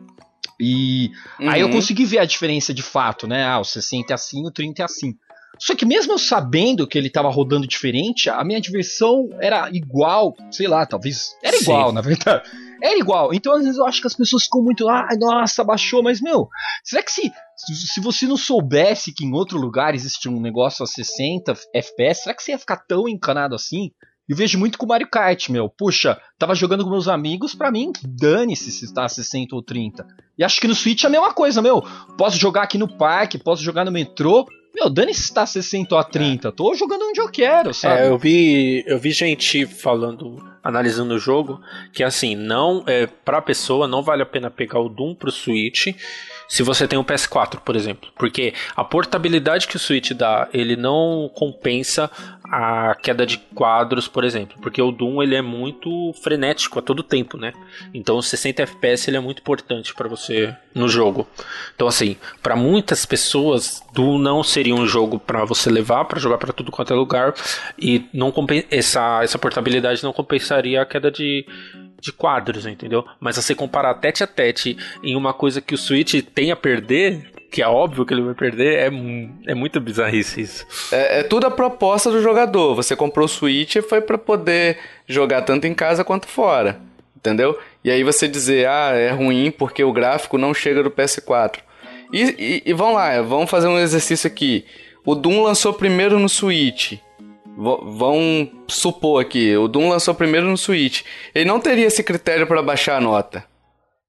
E uhum. aí eu uhum. consegui ver a diferença de fato, né? Ah, o 60 é assim, o 30 é assim. Só que mesmo eu sabendo que ele estava rodando diferente, a minha diversão era igual, sei lá, talvez era igual, Sim. na verdade. Era igual. Então às vezes eu acho que as pessoas ficam muito, ah, nossa, baixou, mas meu, será que se se você não soubesse que em outro lugar existe um negócio a 60 FPS, será que você ia ficar tão encanado assim? Eu vejo muito com o Mario Kart, meu. Puxa, tava jogando com meus amigos, pra mim, dane-se se está 60 ou 30. E acho que no Switch é a mesma coisa, meu. Posso jogar aqui no parque, posso jogar no metrô. Meu, dane-se se tá 60 ou 30. Tô jogando onde eu quero, sabe? É, eu vi, eu vi gente falando, analisando o jogo, que assim, não é pra pessoa não vale a pena pegar o Doom pro Switch se você tem um PS4, por exemplo. Porque a portabilidade que o Switch dá, ele não compensa a queda de quadros, por exemplo. Porque o Doom ele é muito frenético a todo tempo, né? Então o 60 FPS ele é muito importante para você no jogo. Então assim, para muitas pessoas, Doom não seria um jogo para você levar para jogar para tudo quanto é lugar e não essa essa portabilidade não compensaria a queda de de quadros, entendeu? Mas você comparar tete a tete em uma coisa que o Switch tem a perder, que é óbvio que ele vai perder, é, é muito bizarrice isso. É, é tudo a proposta do jogador. Você comprou o Switch e foi para poder jogar tanto em casa quanto fora, entendeu? E aí você dizer, ah, é ruim porque o gráfico não chega do PS4. E, e, e vamos lá, vamos fazer um exercício aqui. O Doom lançou primeiro no Switch vão supor aqui, o Doom lançou primeiro no Switch. Ele não teria esse critério para baixar a nota.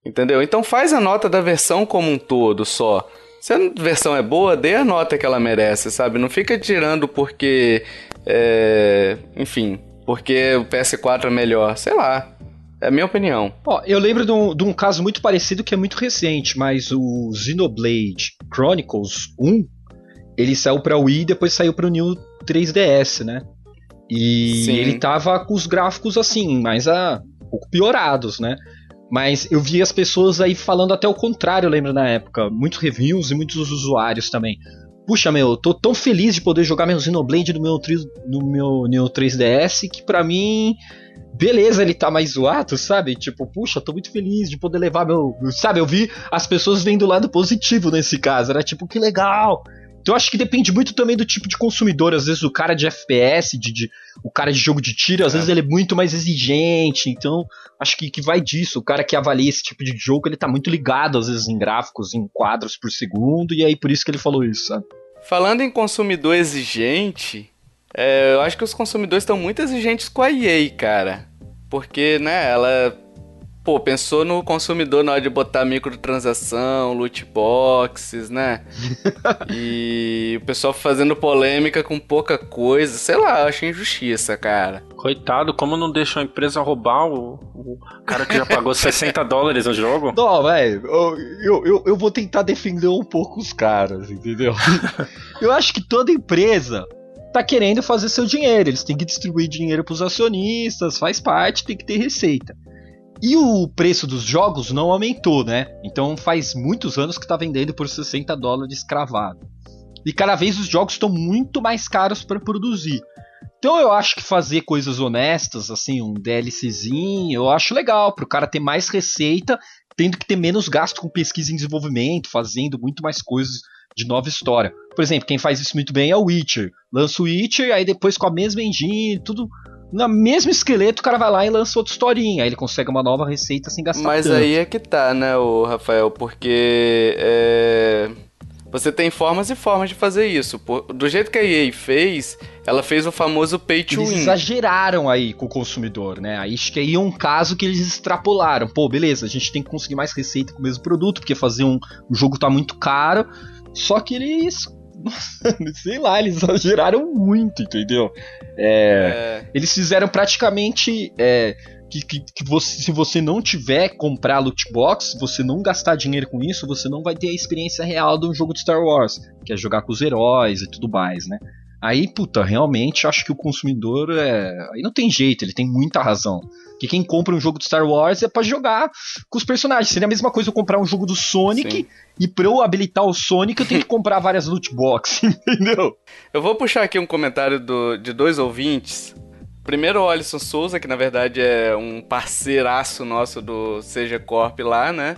Entendeu? Então faz a nota da versão como um todo só. Se a versão é boa, dê a nota que ela merece, sabe? Não fica tirando porque. É, enfim, porque o PS4 é melhor. Sei lá. É a minha opinião. Ó, eu lembro de um, de um caso muito parecido que é muito recente, mas o Xenoblade Chronicles 1 ele saiu para Wii e depois saiu para o New 3DS, né? E Sim. ele tava com os gráficos assim, mais a, um pouco piorados, né? Mas eu vi as pessoas aí falando até o contrário, eu lembro na época. Muitos reviews e muitos usuários também. Puxa, meu, eu tô tão feliz de poder jogar meu Xenoblade no meu, no meu Neo 3DS que pra mim. Beleza, ele tá mais zoado, sabe? Tipo, puxa, tô muito feliz de poder levar meu. Sabe, eu vi as pessoas vendo o lado positivo nesse caso. Era tipo, que legal! Então eu acho que depende muito também do tipo de consumidor. Às vezes o cara de FPS, de, de o cara de jogo de tiro, às é. vezes ele é muito mais exigente. Então acho que, que vai disso. O cara que avalia esse tipo de jogo, ele tá muito ligado às vezes em gráficos, em quadros por segundo, e aí por isso que ele falou isso, sabe? Falando em consumidor exigente, é, eu acho que os consumidores estão muito exigentes com a EA, cara. Porque, né, ela Pô, pensou no consumidor na hora de botar microtransação, loot boxes, né? e o pessoal fazendo polêmica com pouca coisa. Sei lá, eu achei injustiça, cara. Coitado, como não deixa a empresa roubar o, o cara que já pagou 60 dólares no jogo? Não, velho, eu, eu, eu vou tentar defender um pouco os caras, entendeu? eu acho que toda empresa tá querendo fazer seu dinheiro. Eles têm que distribuir dinheiro pros acionistas, faz parte, tem que ter receita. E o preço dos jogos não aumentou, né? Então faz muitos anos que está vendendo por 60 dólares cravado. E cada vez os jogos estão muito mais caros para produzir. Então eu acho que fazer coisas honestas, assim, um DLCzinho, eu acho legal, para o cara ter mais receita, tendo que ter menos gasto com pesquisa e desenvolvimento, fazendo muito mais coisas de nova história. Por exemplo, quem faz isso muito bem é o Witcher. Lança o Witcher, aí depois com a mesma engine, tudo no mesmo esqueleto, o cara vai lá e lança outra historinha. Aí ele consegue uma nova receita sem gastar Mas tanto. aí é que tá, né, o Rafael? Porque é, você tem formas e formas de fazer isso. Do jeito que a EA fez, ela fez o famoso pay to eles win. exageraram aí com o consumidor, né? Aí acho que aí é um caso que eles extrapolaram. Pô, beleza, a gente tem que conseguir mais receita com o mesmo produto, porque fazer um, um jogo tá muito caro. Só que eles sei lá, eles exageraram muito, entendeu? É, é. Eles fizeram praticamente. É, que, que, que você, se você não tiver comprar loot box, você não gastar dinheiro com isso, você não vai ter a experiência real de um jogo de Star Wars, que é jogar com os heróis e tudo mais, né? Aí, puta, realmente acho que o consumidor é. Aí não tem jeito, ele tem muita razão. Que quem compra um jogo de Star Wars é para jogar com os personagens. Seria a mesma coisa eu comprar um jogo do Sonic Sim. e pra eu habilitar o Sonic eu tenho que comprar várias loot boxes, entendeu? Eu vou puxar aqui um comentário do, de dois ouvintes. Primeiro o Alisson Souza, que na verdade é um parceiraço nosso do Seja Corp lá, né?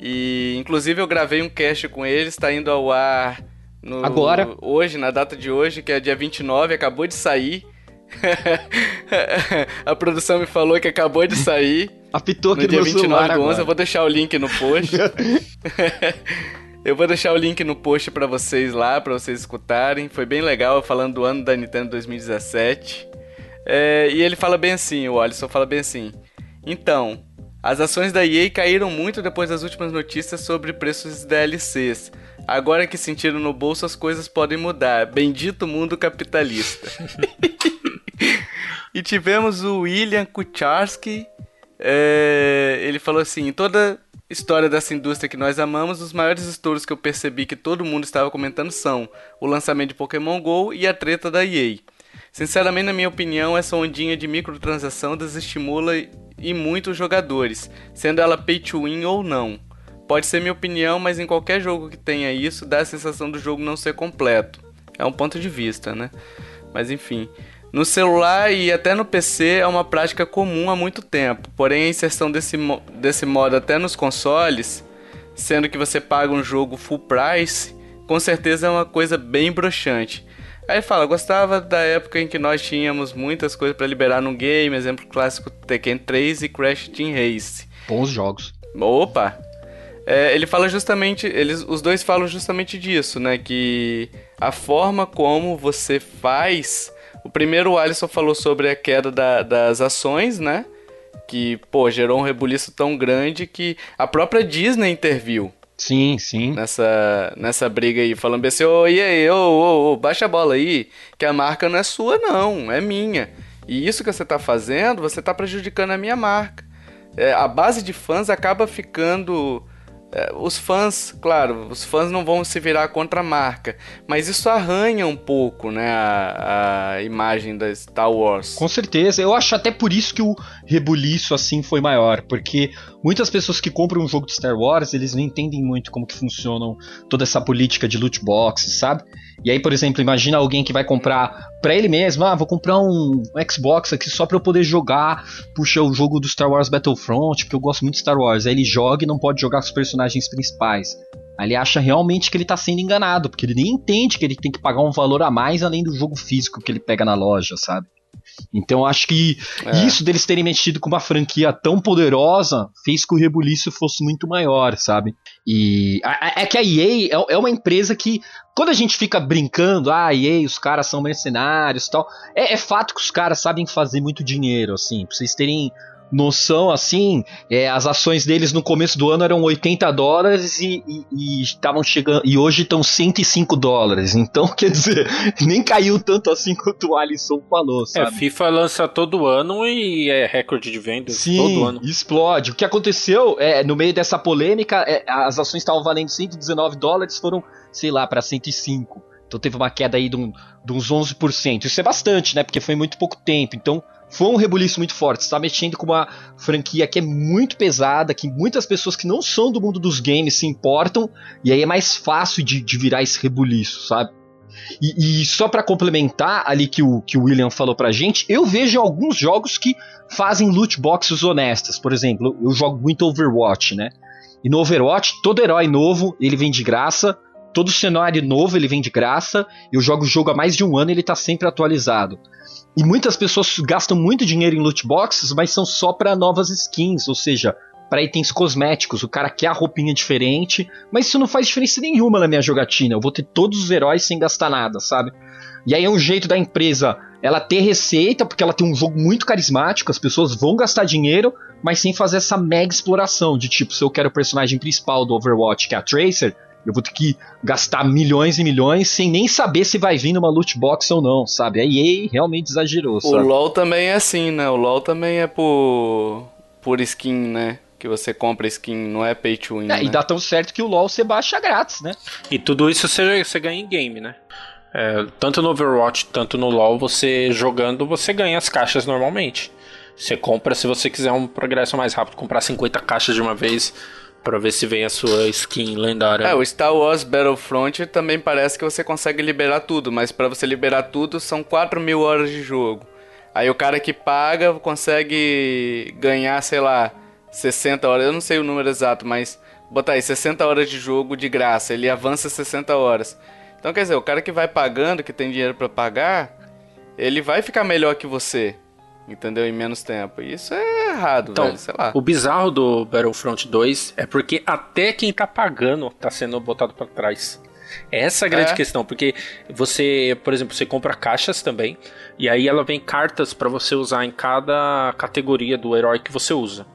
E inclusive eu gravei um cast com ele, está indo ao ar no, Agora. Hoje, na data de hoje, que é dia 29, acabou de sair. a produção me falou que acabou de sair. Apitou aqui no dia 29 celular do 11. Eu vou deixar o link no post. eu vou deixar o link no post para vocês lá, para vocês escutarem. Foi bem legal falando do ano da Nintendo 2017. É, e ele fala bem assim, o Alisson fala bem assim. Então, as ações da EA caíram muito depois das últimas notícias sobre preços de DLCs. Agora que sentiram no bolso, as coisas podem mudar. Bendito mundo capitalista. e tivemos o William Kucharski. É, ele falou assim: toda história dessa indústria que nós amamos, os maiores estouros que eu percebi que todo mundo estava comentando são o lançamento de Pokémon GO e a treta da EA. Sinceramente, na minha opinião, essa ondinha de microtransação desestimula e muito os jogadores, sendo ela pay to win ou não. Pode ser minha opinião, mas em qualquer jogo que tenha isso, dá a sensação do jogo não ser completo. É um ponto de vista, né? Mas enfim. No celular e até no PC é uma prática comum há muito tempo, porém a inserção desse, mo desse modo até nos consoles, sendo que você paga um jogo full price, com certeza é uma coisa bem broxante. Aí fala, gostava da época em que nós tínhamos muitas coisas para liberar no game, exemplo clássico Tekken 3 e Crash Team Race. Bons jogos. Opa, é, ele fala justamente, eles, os dois falam justamente disso, né? Que a forma como você faz. O primeiro, o Alisson falou sobre a queda da, das ações, né? Que, pô, gerou um rebuliço tão grande que a própria Disney interviu. Sim, sim. Nessa, nessa briga aí, falando assim, ô, e aí, ô, ô, ô, baixa a bola aí, que a marca não é sua não, é minha. E isso que você tá fazendo, você tá prejudicando a minha marca. É, a base de fãs acaba ficando os fãs, claro, os fãs não vão se virar contra a marca, mas isso arranha um pouco, né, a, a, imagem da Star Wars. Com certeza, eu acho até por isso que o rebuliço assim foi maior, porque muitas pessoas que compram um jogo de Star Wars, eles não entendem muito como que funcionam toda essa política de loot boxes, sabe? E aí, por exemplo, imagina alguém que vai comprar para ele mesmo, ah, vou comprar um Xbox aqui só para eu poder jogar, puxa o jogo do Star Wars Battlefront, porque eu gosto muito de Star Wars. Aí ele joga e não pode jogar com os personagens principais. Aí ele acha realmente que ele tá sendo enganado, porque ele nem entende que ele tem que pagar um valor a mais além do jogo físico que ele pega na loja, sabe? Então acho que é. isso deles terem mexido com uma franquia tão poderosa fez que o rebuliço fosse muito maior, sabe? E é que a EA é, é uma empresa que, quando a gente fica brincando, ah, EA, os caras são mercenários e tal, é, é fato que os caras sabem fazer muito dinheiro, assim, pra vocês terem noção assim, é, as ações deles no começo do ano eram 80 dólares e estavam chegando e hoje estão 105 dólares. Então, quer dizer, nem caiu tanto assim quanto o Alisson falou, é, sabe? É, FIFA lança todo ano e é recorde de vendas Sim, todo ano. explode. O que aconteceu é, no meio dessa polêmica, é, as ações estavam valendo 119 dólares, foram, sei lá, para 105. Então teve uma queda aí de, um, de uns 11%. Isso é bastante, né? Porque foi muito pouco tempo. Então foi um rebuliço muito forte. Está mexendo com uma franquia que é muito pesada, que muitas pessoas que não são do mundo dos games se importam, e aí é mais fácil de, de virar esse rebuliço, sabe? E, e só para complementar ali que o, que o William falou pra gente, eu vejo alguns jogos que fazem loot boxes honestas. Por exemplo, eu jogo muito Overwatch, né? E no Overwatch, todo herói novo, ele vem de graça, todo cenário novo ele vem de graça, eu jogo o jogo há mais de um ano e ele tá sempre atualizado. E muitas pessoas gastam muito dinheiro em loot boxes, mas são só para novas skins, ou seja, para itens cosméticos. O cara quer a roupinha diferente, mas isso não faz diferença nenhuma na minha jogatina. Eu vou ter todos os heróis sem gastar nada, sabe? E aí é um jeito da empresa ela ter receita, porque ela tem um jogo muito carismático, as pessoas vão gastar dinheiro, mas sem fazer essa mega exploração de tipo, se eu quero o personagem principal do Overwatch, que é a Tracer, eu vou ter que gastar milhões e milhões sem nem saber se vai vir numa loot box ou não, sabe? A EA realmente exagerou, sabe? O LoL também é assim, né? O LoL também é por por skin, né? Que você compra skin, não é pay to win. É, né? E dá tão certo que o LoL você baixa grátis, né? E tudo isso você, você ganha em game, né? É, tanto no Overwatch, tanto no LoL, você jogando, você ganha as caixas normalmente. Você compra, se você quiser um progresso mais rápido, comprar 50 caixas de uma vez, Pra ver se vem a sua skin lendária. É, o Star Wars Battlefront também parece que você consegue liberar tudo, mas para você liberar tudo são 4 mil horas de jogo. Aí o cara que paga consegue ganhar, sei lá, 60 horas. Eu não sei o número exato, mas botar aí 60 horas de jogo de graça. Ele avança 60 horas. Então quer dizer, o cara que vai pagando, que tem dinheiro para pagar, ele vai ficar melhor que você entendeu? Em menos tempo. Isso é errado, então, velho, sei lá. O bizarro do Battlefront 2 é porque até quem tá pagando tá sendo botado para trás. Essa é a grande é. questão, porque você, por exemplo, você compra caixas também, e aí ela vem cartas para você usar em cada categoria do herói que você usa.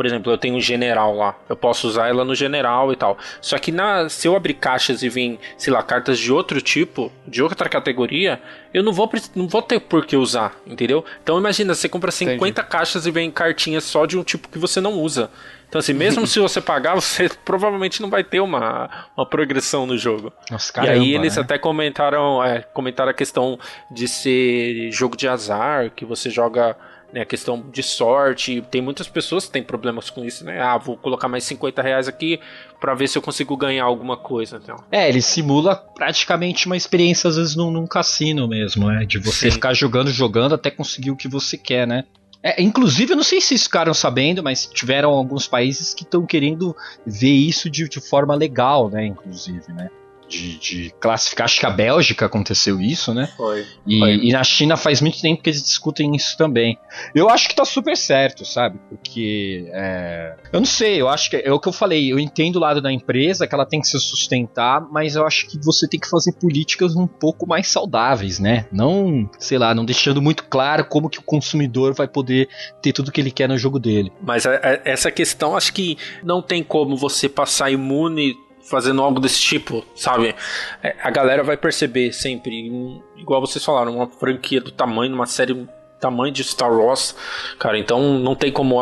Por exemplo, eu tenho um general lá. Eu posso usar ela no general e tal. Só que na, se eu abrir caixas e vir, sei lá, cartas de outro tipo, de outra categoria, eu não vou, não vou ter por que usar, entendeu? Então imagina, você compra 50 Entendi. caixas e vem cartinhas só de um tipo que você não usa. Então, assim, mesmo se você pagar, você provavelmente não vai ter uma, uma progressão no jogo. Nossa, caramba, e aí eles né? até comentaram, é, comentaram a questão de ser jogo de azar, que você joga né, a questão de sorte. Tem muitas pessoas que têm problemas com isso, né? Ah, vou colocar mais 50 reais aqui para ver se eu consigo ganhar alguma coisa. Então. É, ele simula praticamente uma experiência, às vezes, num, num cassino mesmo, né? De você Sim. ficar jogando, jogando até conseguir o que você quer, né? É, inclusive, eu não sei se ficaram sabendo, mas tiveram alguns países que estão querendo ver isso de, de forma legal, né? Inclusive, né? De, de, classificar. Acho que a Bélgica aconteceu isso, né? Foi. E, foi. e, na China faz muito tempo que eles discutem isso também. Eu acho que tá super certo, sabe? Porque. É... Eu não sei, eu acho que é o que eu falei. Eu entendo o lado da empresa, que ela tem que se sustentar, mas eu acho que você tem que fazer políticas um pouco mais saudáveis, né? Não, sei lá, não deixando muito claro como que o consumidor vai poder ter tudo que ele quer no jogo dele. Mas a, a, essa questão, acho que não tem como você passar imune fazendo algo desse tipo, sabe? É, a galera vai perceber sempre, igual vocês falaram, uma franquia do tamanho, uma série tamanho de Star Wars, cara, então não tem como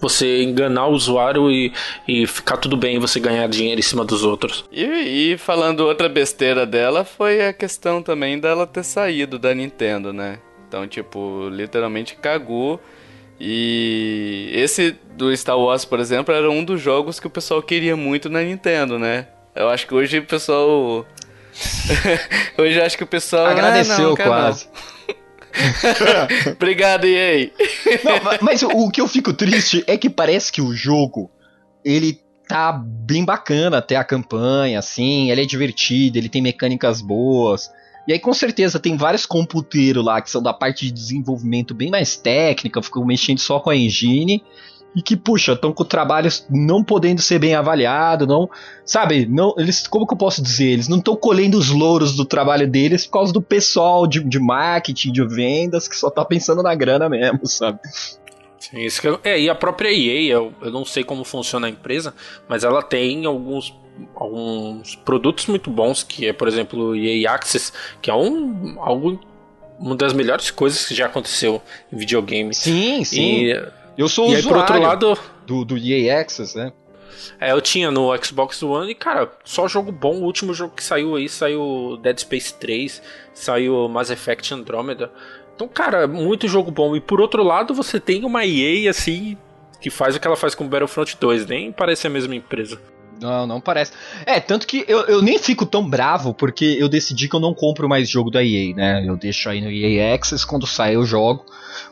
você enganar o usuário e, e ficar tudo bem você ganhar dinheiro em cima dos outros. E, e falando outra besteira dela, foi a questão também dela ter saído da Nintendo, né? Então, tipo, literalmente cagou. E esse do Star Wars, por exemplo, era um dos jogos que o pessoal queria muito na Nintendo, né? Eu acho que hoje o pessoal. hoje eu acho que o pessoal. Agradeceu ah, não, quase. Obrigado, EA. Não, mas o que eu fico triste é que parece que o jogo ele tá bem bacana até a campanha, assim, ele é divertido, ele tem mecânicas boas. E aí, com certeza, tem vários computeiros lá que são da parte de desenvolvimento bem mais técnica, ficam mexendo só com a engine e que, puxa, estão com o trabalho não podendo ser bem avaliado, não. Sabe, não, eles, como que eu posso dizer? Eles não estão colhendo os louros do trabalho deles por causa do pessoal de, de marketing, de vendas, que só tá pensando na grana mesmo, sabe? Sim, isso eu, é, e a própria EA, eu, eu não sei como funciona a empresa, mas ela tem alguns alguns produtos muito bons, que é, por exemplo, o EA Access, que é um algo uma das melhores coisas que já aconteceu em videogame. Sim, sim. E, eu sou e usuário aí, por outro lado, do, do EA Access, né? É, eu tinha no Xbox One e, cara, só jogo bom. O último jogo que saiu aí saiu Dead Space 3, saiu Mass Effect Andromeda. Então, cara, muito jogo bom. E por outro lado, você tem uma EA assim que faz o que ela faz com Battlefront 2, nem parece a mesma empresa. Não, não parece. É, tanto que eu, eu nem fico tão bravo porque eu decidi que eu não compro mais jogo da EA, né? Eu deixo aí no EA Access, quando sai eu jogo.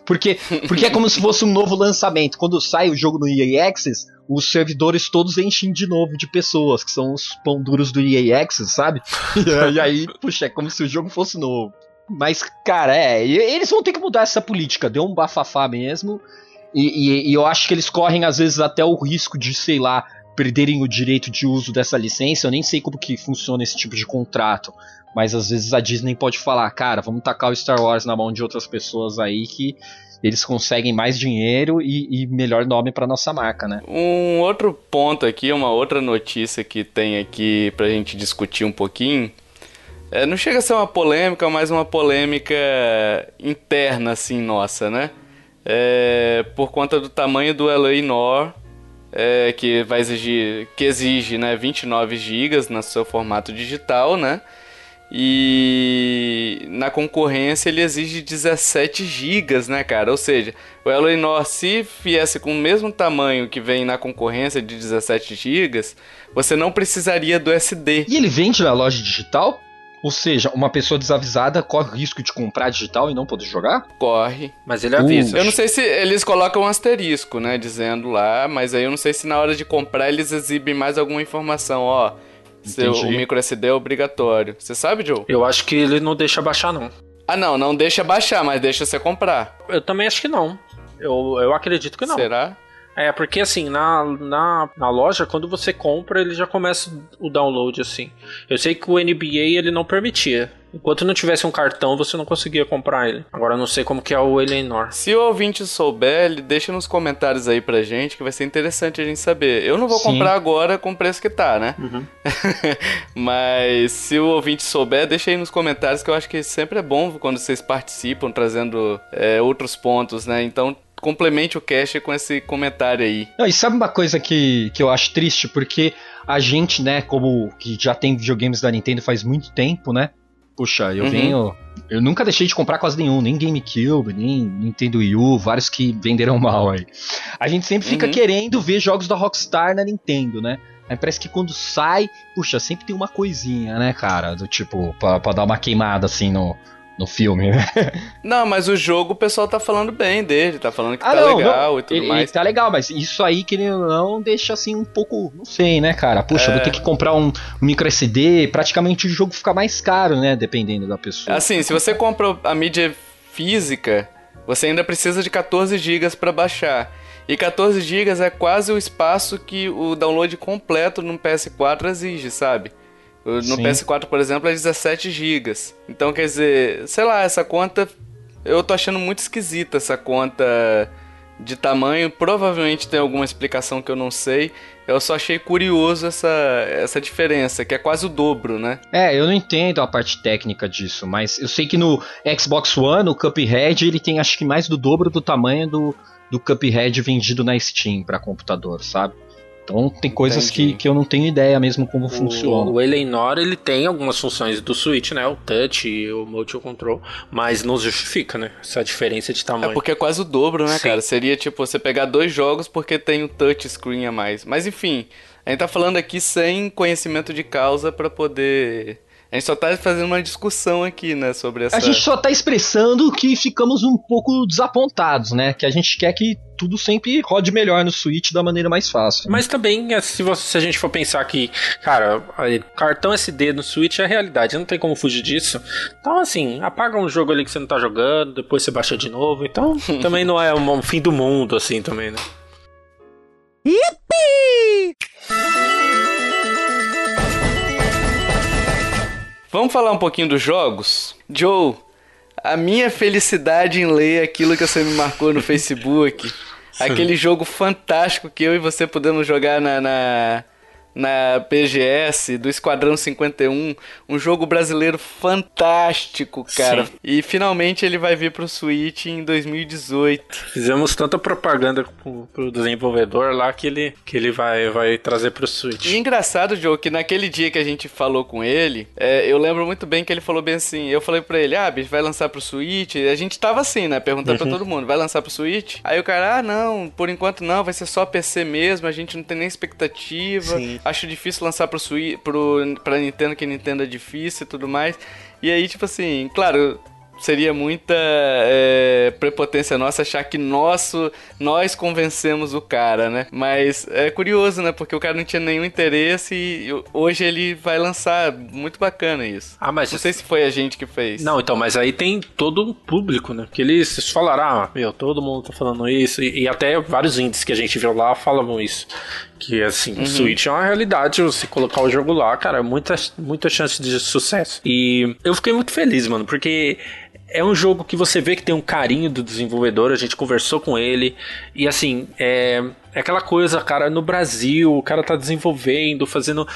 Porque, porque é como se fosse um novo lançamento. Quando sai o jogo no EA Access, os servidores todos enchem de novo de pessoas, que são os pão duros do EA Access, sabe? e aí, puxa, é como se o jogo fosse novo. Mas, cara, é, eles vão ter que mudar essa política, deu um bafafá mesmo. E, e, e eu acho que eles correm, às vezes, até o risco de, sei lá, perderem o direito de uso dessa licença. Eu nem sei como que funciona esse tipo de contrato. Mas às vezes a Disney pode falar, cara, vamos tacar o Star Wars na mão de outras pessoas aí que eles conseguem mais dinheiro e, e melhor nome para nossa marca, né? Um outro ponto aqui, uma outra notícia que tem aqui pra gente discutir um pouquinho. É, não chega a ser uma polêmica, mas uma polêmica interna, assim, nossa, né? É, por conta do tamanho do Eleanor, é, que vai exigir, que exige, né, 29 GB no seu formato digital, né? E na concorrência ele exige 17 GB, né, cara? Ou seja, o Eleanor, se viesse com o mesmo tamanho que vem na concorrência de 17 GB, você não precisaria do SD. E ele vende na loja digital? Ou seja, uma pessoa desavisada corre o risco de comprar digital e não poder jogar? Corre. Mas ele avisa. Uh. Eu não sei se eles colocam um asterisco, né, dizendo lá, mas aí eu não sei se na hora de comprar eles exibem mais alguma informação, ó. Seu, o micro SD é obrigatório. Você sabe, Joe? Eu acho que ele não deixa baixar, não. Ah, não, não deixa baixar, mas deixa você comprar. Eu também acho que não. Eu, eu acredito que não. Será? É, porque assim, na, na, na loja, quando você compra, ele já começa o download, assim. Eu sei que o NBA ele não permitia. Enquanto não tivesse um cartão, você não conseguia comprar ele. Agora eu não sei como que é o Eleanor. Se o ouvinte souber, ele deixa nos comentários aí pra gente, que vai ser interessante a gente saber. Eu não vou Sim. comprar agora com o preço que tá, né? Uhum. Mas se o ouvinte souber, deixa aí nos comentários, que eu acho que sempre é bom quando vocês participam, trazendo é, outros pontos, né? Então complemente o cast com esse comentário aí. Não, e sabe uma coisa que, que eu acho triste? Porque a gente, né, como que já tem videogames da Nintendo faz muito tempo, né? Puxa, eu uhum. venho. Eu nunca deixei de comprar quase nenhum, nem GameCube, nem Nintendo Wii U, vários que venderam mal aí. A gente sempre fica uhum. querendo ver jogos da Rockstar na Nintendo, né? Aí parece que quando sai, puxa, sempre tem uma coisinha, né, cara? Do tipo, pra, pra dar uma queimada assim no, no filme, né? Não, mas o jogo o pessoal tá falando bem dele, tá falando que ah, tá não, legal não, e tudo ele, mais. Ele tá legal, mas isso aí que ele não deixa assim um pouco, não sei, né, cara? Puxa, é... vou ter que comprar um, micro SD, praticamente o jogo fica mais caro, né, dependendo da pessoa. Assim, se você compra a mídia física, você ainda precisa de 14 GB para baixar. E 14 GB é quase o espaço que o download completo no PS4 exige, sabe? No Sim. PS4, por exemplo, é 17 GB. Então, quer dizer, sei lá, essa conta. Eu tô achando muito esquisita essa conta de tamanho. Provavelmente tem alguma explicação que eu não sei. Eu só achei curioso essa, essa diferença, que é quase o dobro, né? É, eu não entendo a parte técnica disso, mas eu sei que no Xbox One, o Cuphead, ele tem acho que mais do dobro do tamanho do, do Cuphead vendido na Steam para computador, sabe? Então tem coisas que, que eu não tenho ideia mesmo como o, funciona. O Eleanor ele tem algumas funções do Switch, né? O touch e o motion control, mas não justifica, né? Essa diferença de tamanho. É porque é quase o dobro, né, Sim. cara? Seria tipo você pegar dois jogos porque tem o touch screen a mais. Mas enfim, a gente tá falando aqui sem conhecimento de causa para poder a gente só tá fazendo uma discussão aqui, né, sobre essa... A gente só tá expressando que ficamos um pouco desapontados, né? Que a gente quer que tudo sempre rode melhor no Switch da maneira mais fácil. Mas também, é, se, você, se a gente for pensar que, cara, cartão SD no Switch é a realidade, não tem como fugir disso. Então, assim, apaga um jogo ali que você não tá jogando, depois você baixa de novo. Então, também não é um, um fim do mundo, assim, também, né? Yippee! Vamos falar um pouquinho dos jogos? Joe, a minha felicidade em ler aquilo que você me marcou no Facebook. aquele jogo fantástico que eu e você podemos jogar na, na na PGS do Esquadrão 51, um jogo brasileiro fantástico, cara. Sim. E finalmente ele vai vir pro Switch em 2018. Fizemos tanta propaganda pro, pro desenvolvedor lá que ele, que ele vai, vai trazer pro Switch. E engraçado, Joe, que naquele dia que a gente falou com ele, é, eu lembro muito bem que ele falou bem assim, eu falei pra ele, ah, bicho, vai lançar pro Switch? A gente tava assim, né, perguntando uhum. pra todo mundo, vai lançar pro Switch? Aí o cara, ah, não, por enquanto não, vai ser só PC mesmo, a gente não tem nem expectativa. Sim acho difícil lançar pro Switch, pro, pra Nintendo, que Nintendo é difícil e tudo mais. E aí, tipo assim, claro, seria muita é, prepotência nossa achar que nosso, nós convencemos o cara, né? Mas é curioso, né? Porque o cara não tinha nenhum interesse e hoje ele vai lançar. Muito bacana isso. Ah, mas. Não sei se foi a gente que fez. Não, então, mas aí tem todo um público, né? Que eles falaram, ah, meu, todo mundo tá falando isso. E, e até vários índices que a gente viu lá falavam isso. Que assim, uhum. o Switch é uma realidade. Você colocar o jogo lá, cara, muita, muita chance de sucesso. E eu fiquei muito feliz, mano, porque é um jogo que você vê que tem um carinho do desenvolvedor, a gente conversou com ele, e assim, é, é aquela coisa, cara, no Brasil, o cara tá desenvolvendo, fazendo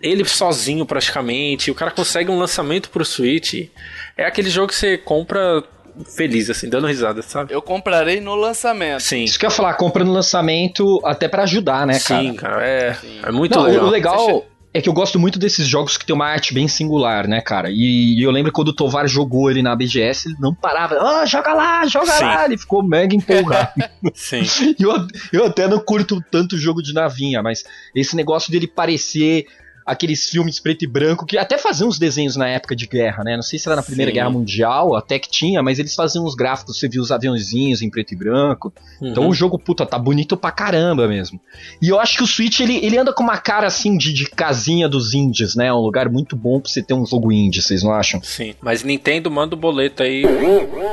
ele sozinho praticamente, o cara consegue um lançamento pro Switch. É aquele jogo que você compra feliz, assim, dando risada, sabe? Eu comprarei no lançamento. Sim. Isso que eu ia falar, compra no lançamento até para ajudar, né, cara? Sim, cara, é, Sim. é muito Não, legal. O legal é que eu gosto muito desses jogos que tem uma arte bem singular, né, cara? E, e eu lembro quando o Tovar jogou ele na BGS, ele não parava. Ah, oh, joga lá, joga Sim. lá! Ele ficou mega empolgado. Sim. eu, eu até não curto tanto jogo de navinha, mas esse negócio dele parecer aqueles filmes preto e branco que até faziam uns desenhos na época de guerra, né? Não sei se era na Primeira Sim. Guerra Mundial, até que tinha, mas eles faziam uns gráficos, você viu os aviãozinhos em preto e branco. Uhum. Então o jogo, puta, tá bonito pra caramba mesmo. E eu acho que o Switch, ele, ele anda com uma cara assim de, de casinha dos indies, né? É um lugar muito bom pra você ter um jogo indie, vocês não acham? Sim, mas Nintendo manda o boleto aí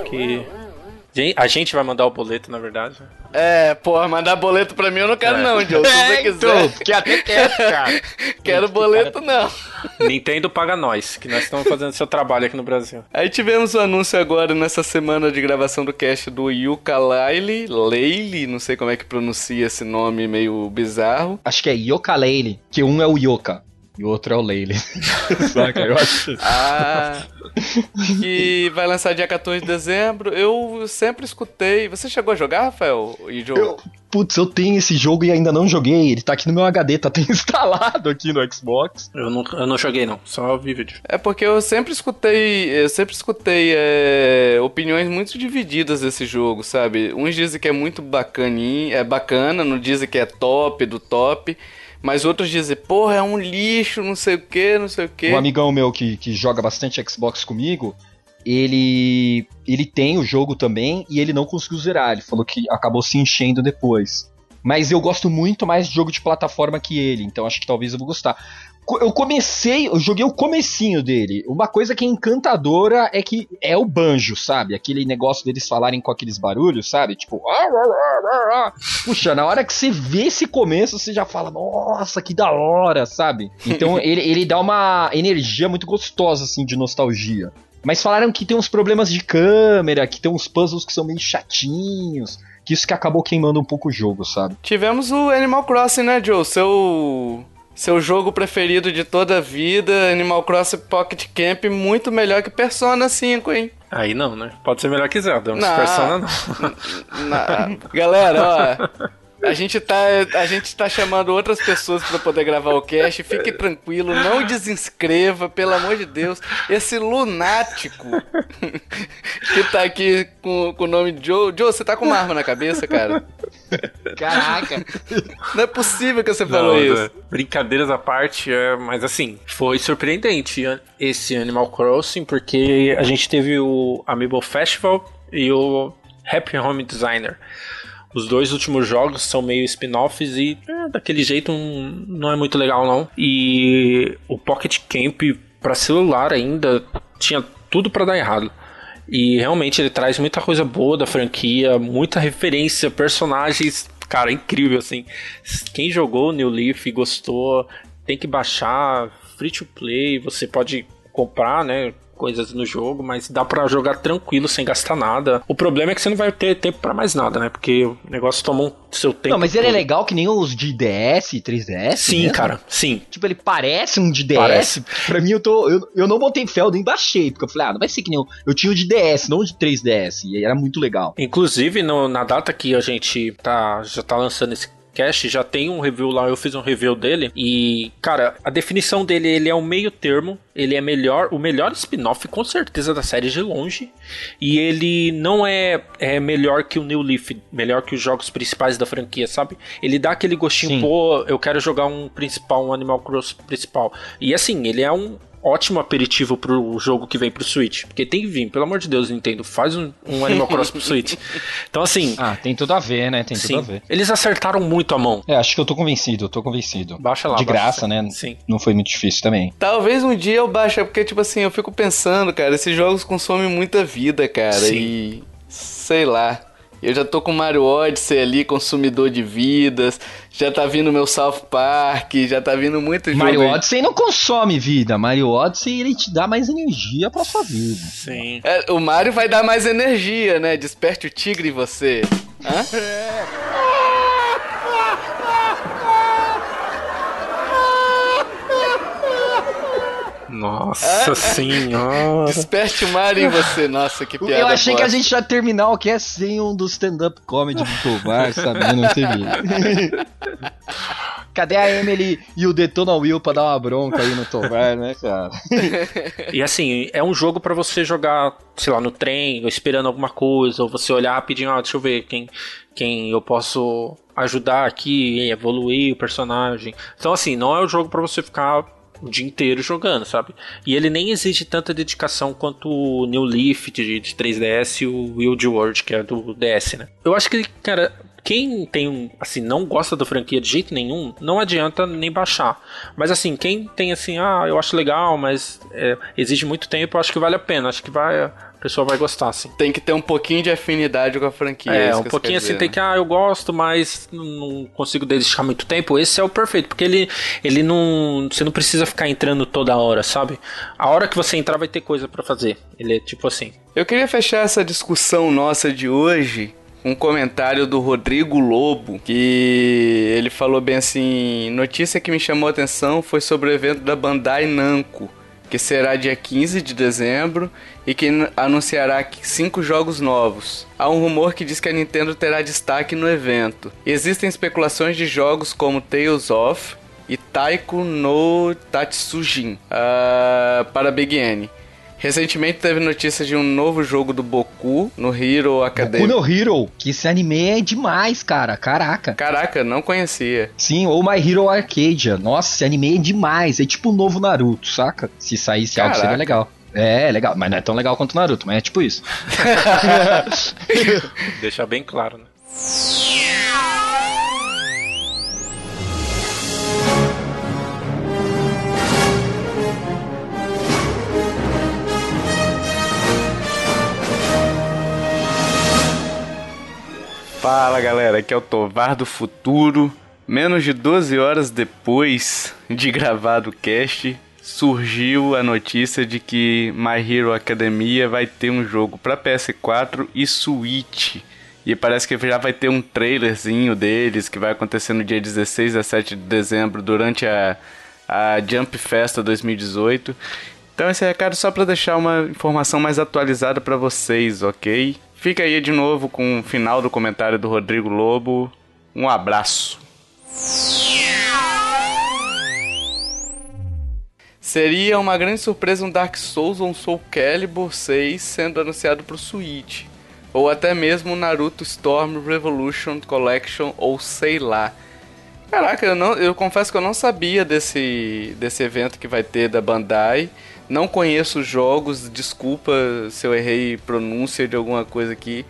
que a gente vai mandar o boleto, na verdade. É, porra, mandar boleto pra mim eu não quero é. não, Joe. Se você é, quiser. Então, que até quero, cara. quero boleto não. Nintendo paga nós, que nós estamos fazendo seu trabalho aqui no Brasil. Aí tivemos o um anúncio agora nessa semana de gravação do cast do Yuka Laile, Leile, não sei como é que pronuncia esse nome meio bizarro. Acho que é Yoka Leile, que um é o Yoka. E o outro é o Leile. Saca? Eu acho. Ah. Que vai lançar dia 14 de dezembro. Eu sempre escutei. Você chegou a jogar, Rafael? E eu, Putz, eu tenho esse jogo e ainda não joguei. Ele tá aqui no meu HD, tá instalado aqui no Xbox. Eu não, eu não joguei, não. Só vi vídeo. É porque eu sempre escutei. Eu sempre escutei é, opiniões muito divididas desse jogo, sabe? Uns dizem que é muito bacaninho, é bacana, não dizem que é top do top. Mas outros dizem, porra, é um lixo, não sei o que, não sei o que. Um amigão meu que, que joga bastante Xbox comigo, ele ele tem o jogo também e ele não conseguiu zerar. Ele falou que acabou se enchendo depois. Mas eu gosto muito mais de jogo de plataforma que ele, então acho que talvez eu vou gostar eu comecei, eu joguei o comecinho dele. Uma coisa que é encantadora é que é o banjo, sabe? Aquele negócio deles falarem com aqueles barulhos, sabe? Tipo, puxa, na hora que você vê esse começo, você já fala, nossa, que da hora, sabe? Então ele, ele dá uma energia muito gostosa, assim, de nostalgia. Mas falaram que tem uns problemas de câmera, que tem uns puzzles que são meio chatinhos que isso que acabou queimando um pouco o jogo, sabe? Tivemos o Animal Crossing, né, Joe? Seu seu jogo preferido de toda a vida, Animal Crossing Pocket Camp, muito melhor que Persona 5, hein? Aí não, né? Pode ser melhor que Zelda, mas Persona não. não. Galera, ó. A gente tá, a gente tá chamando outras pessoas para poder gravar o cast. Fique tranquilo, não desinscreva, pelo amor de Deus. Esse lunático que tá aqui com, com o nome de Joe. Joe, você tá com uma arma na cabeça, cara? Caraca. Não é possível que você não, falou isso. Né? Brincadeiras à parte, é, mas assim, foi surpreendente esse Animal Crossing, porque a gente teve o Amiibo Festival e o Happy Home Designer. Os dois últimos jogos são meio spin-offs e é, daquele jeito não é muito legal não. E o Pocket Camp para celular ainda tinha tudo para dar errado. E realmente ele traz muita coisa boa da franquia, muita referência, personagens, cara, incrível assim. Quem jogou New Leaf e gostou, tem que baixar, free to play, você pode comprar, né? Coisas no jogo, mas dá para jogar tranquilo sem gastar nada. O problema é que você não vai ter tempo para mais nada, né? Porque o negócio toma um seu tempo. Não, mas ele é legal que nem os de DS, 3DS. Sim, mesmo. cara, sim. Tipo, ele parece um de DS. Parece. Pra mim, eu tô. Eu, eu não botei fé, eu nem baixei, porque eu falei, ah, não vai ser que nem eu. Eu tinha o de DS, não o de 3DS. E era muito legal. Inclusive, no, na data que a gente tá, já tá lançando esse podcast, já tem um review lá, eu fiz um review dele. E, cara, a definição dele, ele é um meio termo. Ele é melhor, o melhor spin-off com certeza da série de longe. E ele não é, é melhor que o New Leaf, melhor que os jogos principais da franquia, sabe? Ele dá aquele gostinho, Sim. pô, eu quero jogar um principal, um Animal Cross principal. E assim, ele é um ótimo aperitivo pro jogo que vem pro Switch. Porque tem que vir, pelo amor de Deus, Nintendo, faz um, um Animal Crossing pro Switch. Então, assim. Ah, tem tudo a ver, né? Tem sim, tudo a ver. Eles acertaram muito a mão. É, acho que eu tô convencido, eu tô convencido. Baixa lá. De baixa graça, né? Sim. Não foi muito difícil também. Talvez um dia eu baixe, porque, tipo assim, eu fico pensando, cara, esses jogos consomem muita vida, cara. Sim. E. Sei lá. Eu já tô com Mario Odyssey ali, consumidor de vidas. Já tá vindo meu South Park, já tá vindo muito jogo. Mario Odyssey não consome vida. Mario Odyssey ele te dá mais energia pra sua vida. Sim. É, o Mario vai dar mais energia, né? Desperte o tigre em você. Hã? Nossa senhora. Desperte o Mario em você. Nossa, que piada. Eu achei bosta. que a gente ia terminar o que é sem um dos stand-up comedy do Tovar, sabe? Não teve. Cadê a Emily e o Detona Will pra dar uma bronca aí no Tovar, né, cara? e assim, é um jogo para você jogar, sei lá, no trem, ou esperando alguma coisa, ou você olhar rapidinho, ah, deixa eu ver quem, quem eu posso ajudar aqui, evoluir o personagem. Então, assim, não é um jogo para você ficar o dia inteiro jogando, sabe? E ele nem exige tanta dedicação quanto o New Leaf de, de 3DS e o Wild World, que é do DS, né? Eu acho que, cara, quem tem, assim, não gosta da franquia de jeito nenhum, não adianta nem baixar. Mas assim, quem tem assim, ah, eu acho legal, mas é, exige muito tempo, eu acho que vale a pena. Acho que vai, a pessoa vai gostar, assim. Tem que ter um pouquinho de afinidade com a franquia. É, um pouquinho assim, dizer, tem né? que, ah, eu gosto, mas não consigo dedicar muito tempo. Esse é o perfeito, porque ele, ele não. Você não precisa ficar entrando toda hora, sabe? A hora que você entrar vai ter coisa para fazer. Ele é tipo assim. Eu queria fechar essa discussão nossa de hoje um comentário do Rodrigo Lobo, que ele falou bem assim: notícia que me chamou a atenção foi sobre o evento da Bandai Namco, que será dia 15 de dezembro e que anunciará cinco jogos novos. Há um rumor que diz que a Nintendo terá destaque no evento. Existem especulações de jogos como Tales of e Taiko no Tatsujin uh, para Big N. Recentemente teve notícia de um novo jogo do Boku no Hero Academy. Boku no Hero, que esse anime é demais, cara. Caraca. Caraca, não conhecia. Sim, ou My Hero Arcadia. Nossa, esse anime é demais. É tipo o novo Naruto, saca? Se saísse Caraca. algo seria legal. É, legal, mas não é tão legal quanto o Naruto, mas é tipo isso. Deixar bem claro, né? Fala galera, aqui é o Tovar do Futuro. Menos de 12 horas depois de gravado o cast, surgiu a notícia de que My Hero Academia vai ter um jogo para PS4 e Switch. E parece que já vai ter um trailerzinho deles que vai acontecer no dia 16 a 7 de dezembro durante a, a Jump Festa 2018. Então esse recado só para deixar uma informação mais atualizada para vocês, ok? Fica aí de novo com o final do comentário do Rodrigo Lobo. Um abraço. Seria uma grande surpresa um Dark Souls ou um Soul Calibur 6 sendo anunciado para o Switch. Ou até mesmo um Naruto Storm Revolution Collection ou sei lá. Caraca, eu, não, eu confesso que eu não sabia desse, desse evento que vai ter da Bandai. Não conheço os jogos, desculpa se eu errei pronúncia de alguma coisa aqui.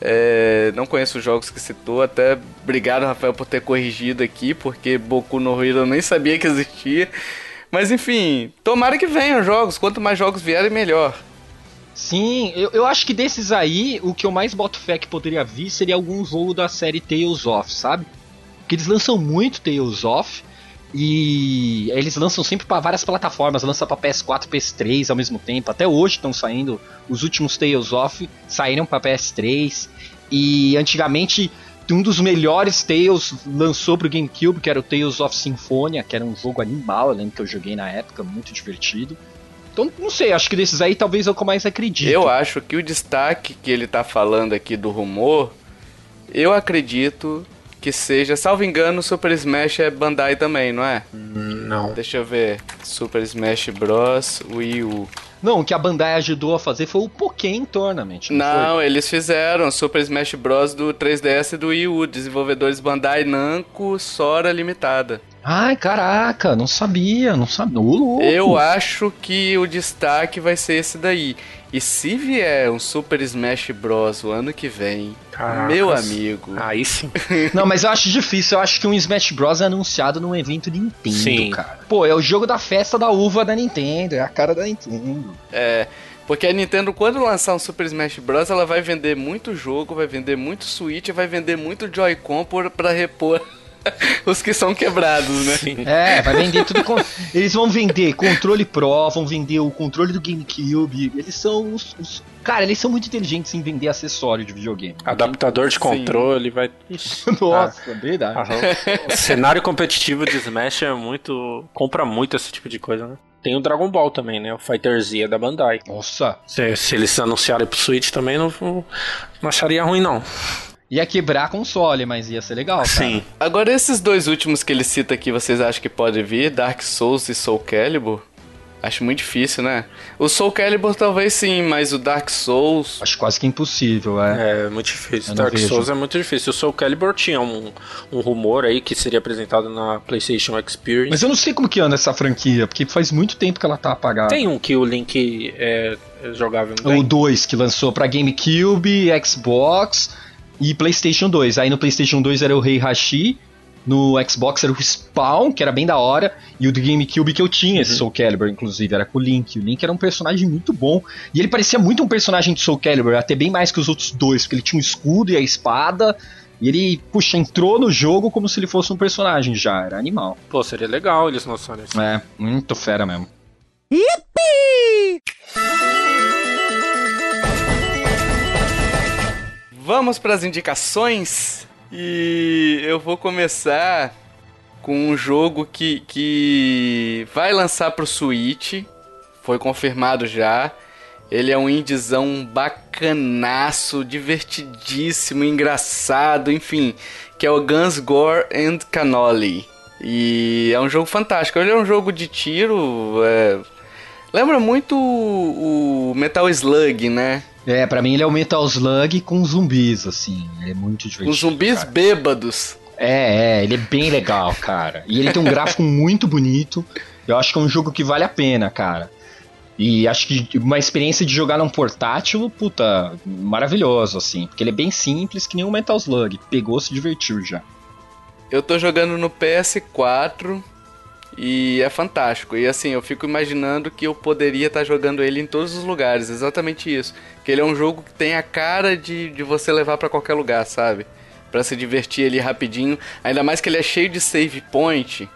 É, não conheço os jogos que citou, até obrigado Rafael por ter corrigido aqui, porque Boku no Hero eu nem sabia que existia. Mas enfim, tomara que venham jogos, quanto mais jogos vierem, melhor. Sim, eu, eu acho que desses aí, o que eu mais boto fé que poderia vir seria algum jogo da série Tales of, sabe? Porque eles lançam muito Tales of, e eles lançam sempre para várias plataformas, lança para PS4, PS3 ao mesmo tempo. Até hoje estão saindo os últimos Tales of saíram para PS3 e antigamente um dos melhores Tales lançou pro GameCube, que era o Tales of Symphonia, que era um jogo animal, eu lembro que eu joguei na época, muito divertido. Então, não sei, acho que desses aí talvez é que eu mais acredito. Eu acho que o destaque que ele tá falando aqui do rumor, eu acredito que seja, salvo engano, Super Smash é Bandai também, não é? Não. Deixa eu ver. Super Smash Bros. Wii U. Não, o que a Bandai ajudou a fazer foi o Pokémon Tournament. Não, não eles fizeram Super Smash Bros. do 3DS e do Wii U. Desenvolvedores Bandai Namco, Sora Limitada. Ai, caraca, não sabia, não sabia. Eu acho que o destaque vai ser esse daí. E se vier um Super Smash Bros. o ano que vem, Caracas. meu amigo. Aí sim. Não, mas eu acho difícil. Eu acho que um Smash Bros. é anunciado num evento Nintendo, sim. cara. Pô, é o jogo da festa da uva da Nintendo. É a cara da Nintendo. É. Porque a Nintendo, quando lançar um Super Smash Bros., ela vai vender muito jogo, vai vender muito Switch, vai vender muito Joy-Con pra repor os que são quebrados, né? Sim. É, vai vender tudo. Com... Eles vão vender controle Pro, vão vender o controle do GameCube. Eles são os, os... Cara, eles são muito inteligentes em vender acessório de videogame. Adaptador de controle, Sim. vai. Nossa, ah, verdade. o cenário competitivo de Smash é muito. compra muito esse tipo de coisa, né? Tem o Dragon Ball também, né? O Fighter Z é da Bandai. Nossa. Se, se eles anunciarem pro Switch também, não, não acharia ruim, não. Ia quebrar a console, mas ia ser legal, cara. Sim. Agora, esses dois últimos que ele cita aqui, vocês acham que pode vir? Dark Souls e Soul Calibur? Acho muito difícil, né? O Soul Calibur talvez sim, mas o Dark Souls. Acho quase que impossível, é. É, muito difícil. Dark Souls é muito difícil. O Soul Calibur tinha um, um rumor aí que seria apresentado na PlayStation Experience. Mas eu não sei como que anda essa franquia, porque faz muito tempo que ela tá apagada. Tem um que o Link é, é jogável. O 2 que lançou pra GameCube, Xbox e PlayStation 2. Aí no PlayStation 2 era o Rei Hashi, no Xbox era o Spawn, que era bem da hora, e o do GameCube que eu tinha, uhum. esse Soul Calibur, inclusive, era com o Link. O Link era um personagem muito bom, e ele parecia muito um personagem de Soul Calibur, até bem mais que os outros dois, porque ele tinha um escudo e a espada, e ele, puxa, entrou no jogo como se ele fosse um personagem já, era animal. Pô, seria legal eles lançarem isso. É, muito fera mesmo. Yippee! Vamos para as indicações e eu vou começar com um jogo que, que vai lançar para o Switch, foi confirmado já. Ele é um indizão bacanaço, divertidíssimo, engraçado, enfim, que é o Guns Gore and Cannoli. E é um jogo fantástico. Ele é um jogo de tiro. É... Lembra muito o Metal Slug, né? É, pra mim ele é o Metal Slug com zumbis, assim. Ele é muito divertido. Com zumbis cara. bêbados. É, é, ele é bem legal, cara. E ele tem um gráfico muito bonito. Eu acho que é um jogo que vale a pena, cara. E acho que uma experiência de jogar num portátil, puta, maravilhoso, assim. Porque ele é bem simples, que nem o Metal Slug. Pegou, se divertiu já. Eu tô jogando no PS4 e é fantástico. E assim, eu fico imaginando que eu poderia estar tá jogando ele em todos os lugares. Exatamente isso. Que ele é um jogo que tem a cara de, de você levar para qualquer lugar, sabe? Para se divertir ali rapidinho. Ainda mais que ele é cheio de save point.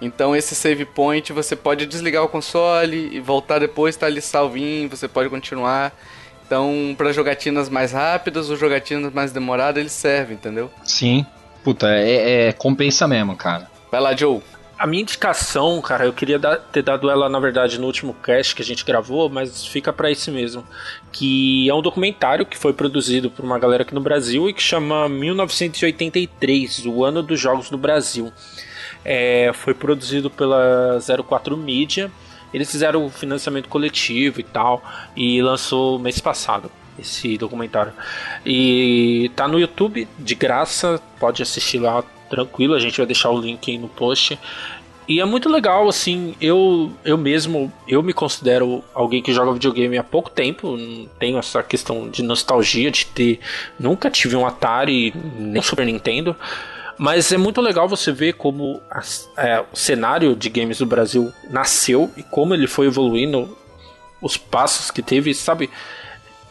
Então esse save point você pode desligar o console e voltar depois, tá ali salvinho, você pode continuar. Então, para jogatinas mais rápidas ou jogatinas mais demoradas, ele serve, entendeu? Sim. Puta, é, é compensa mesmo, cara. Vai lá, Joe. A minha indicação, cara, eu queria dar, ter dado ela, na verdade, no último cast que a gente gravou, mas fica para esse mesmo. Que é um documentário que foi produzido por uma galera aqui no Brasil e que chama 1983, o ano dos jogos no Brasil. É, foi produzido pela 04 Media. Eles fizeram o financiamento coletivo e tal, e lançou mês passado esse documentário. E tá no YouTube, de graça, pode assistir lá tranquilo, a gente vai deixar o link aí no post. E é muito legal, assim, eu, eu mesmo, eu me considero alguém que joga videogame há pouco tempo, tenho essa questão de nostalgia, de ter, nunca tive um Atari, nem Super Nintendo, mas é muito legal você ver como a, é, o cenário de games do Brasil nasceu e como ele foi evoluindo, os passos que teve, sabe?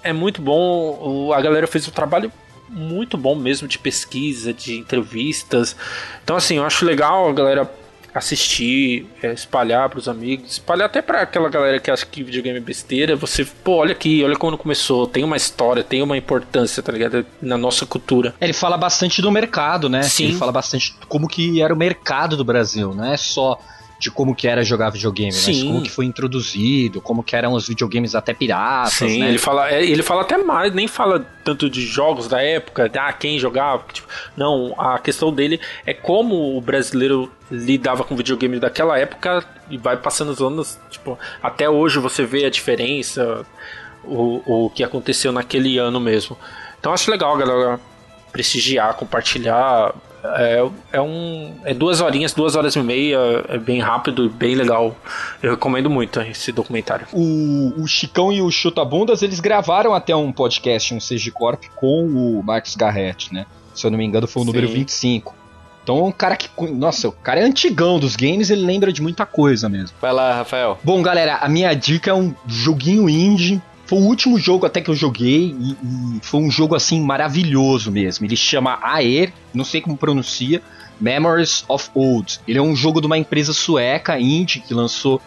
É muito bom, a galera fez o trabalho muito bom mesmo de pesquisa, de entrevistas. Então, assim, eu acho legal a galera assistir, é, espalhar para os amigos, espalhar até para aquela galera que acha que videogame é besteira. Você, pô, olha aqui, olha como começou, tem uma história, tem uma importância, tá ligado? Na nossa cultura. Ele fala bastante do mercado, né? Sim. Ele fala bastante como que era o mercado do Brasil, não é só de como que era jogar videogame, Sim. mas como que foi introduzido, como que eram os videogames até piratas, Sim, né? ele fala, é, ele fala até mais, nem fala tanto de jogos da época, ah, quem jogava, tipo, não, a questão dele é como o brasileiro lidava com videogame daquela época e vai passando os anos, tipo, até hoje você vê a diferença, o, o que aconteceu naquele ano mesmo. Então acho legal, galera, prestigiar, compartilhar É, é, um, é duas horinhas, duas horas e meia, é bem rápido, bem legal. Eu recomendo muito esse documentário. O, o Chicão e o Chutabundas, eles gravaram até um podcast, um CG Corp, com o Marcos Garrett, né? Se eu não me engano, foi o Sim. número 25. Então é um cara que. Nossa, o cara é antigão dos games, ele lembra de muita coisa mesmo. Vai lá, Rafael. Bom, galera, a minha dica é um joguinho indie. Foi o último jogo até que eu joguei e, e foi um jogo assim maravilhoso mesmo. Ele chama Aer, não sei como pronuncia, Memories of Old. Ele é um jogo de uma empresa sueca, indie, que lançou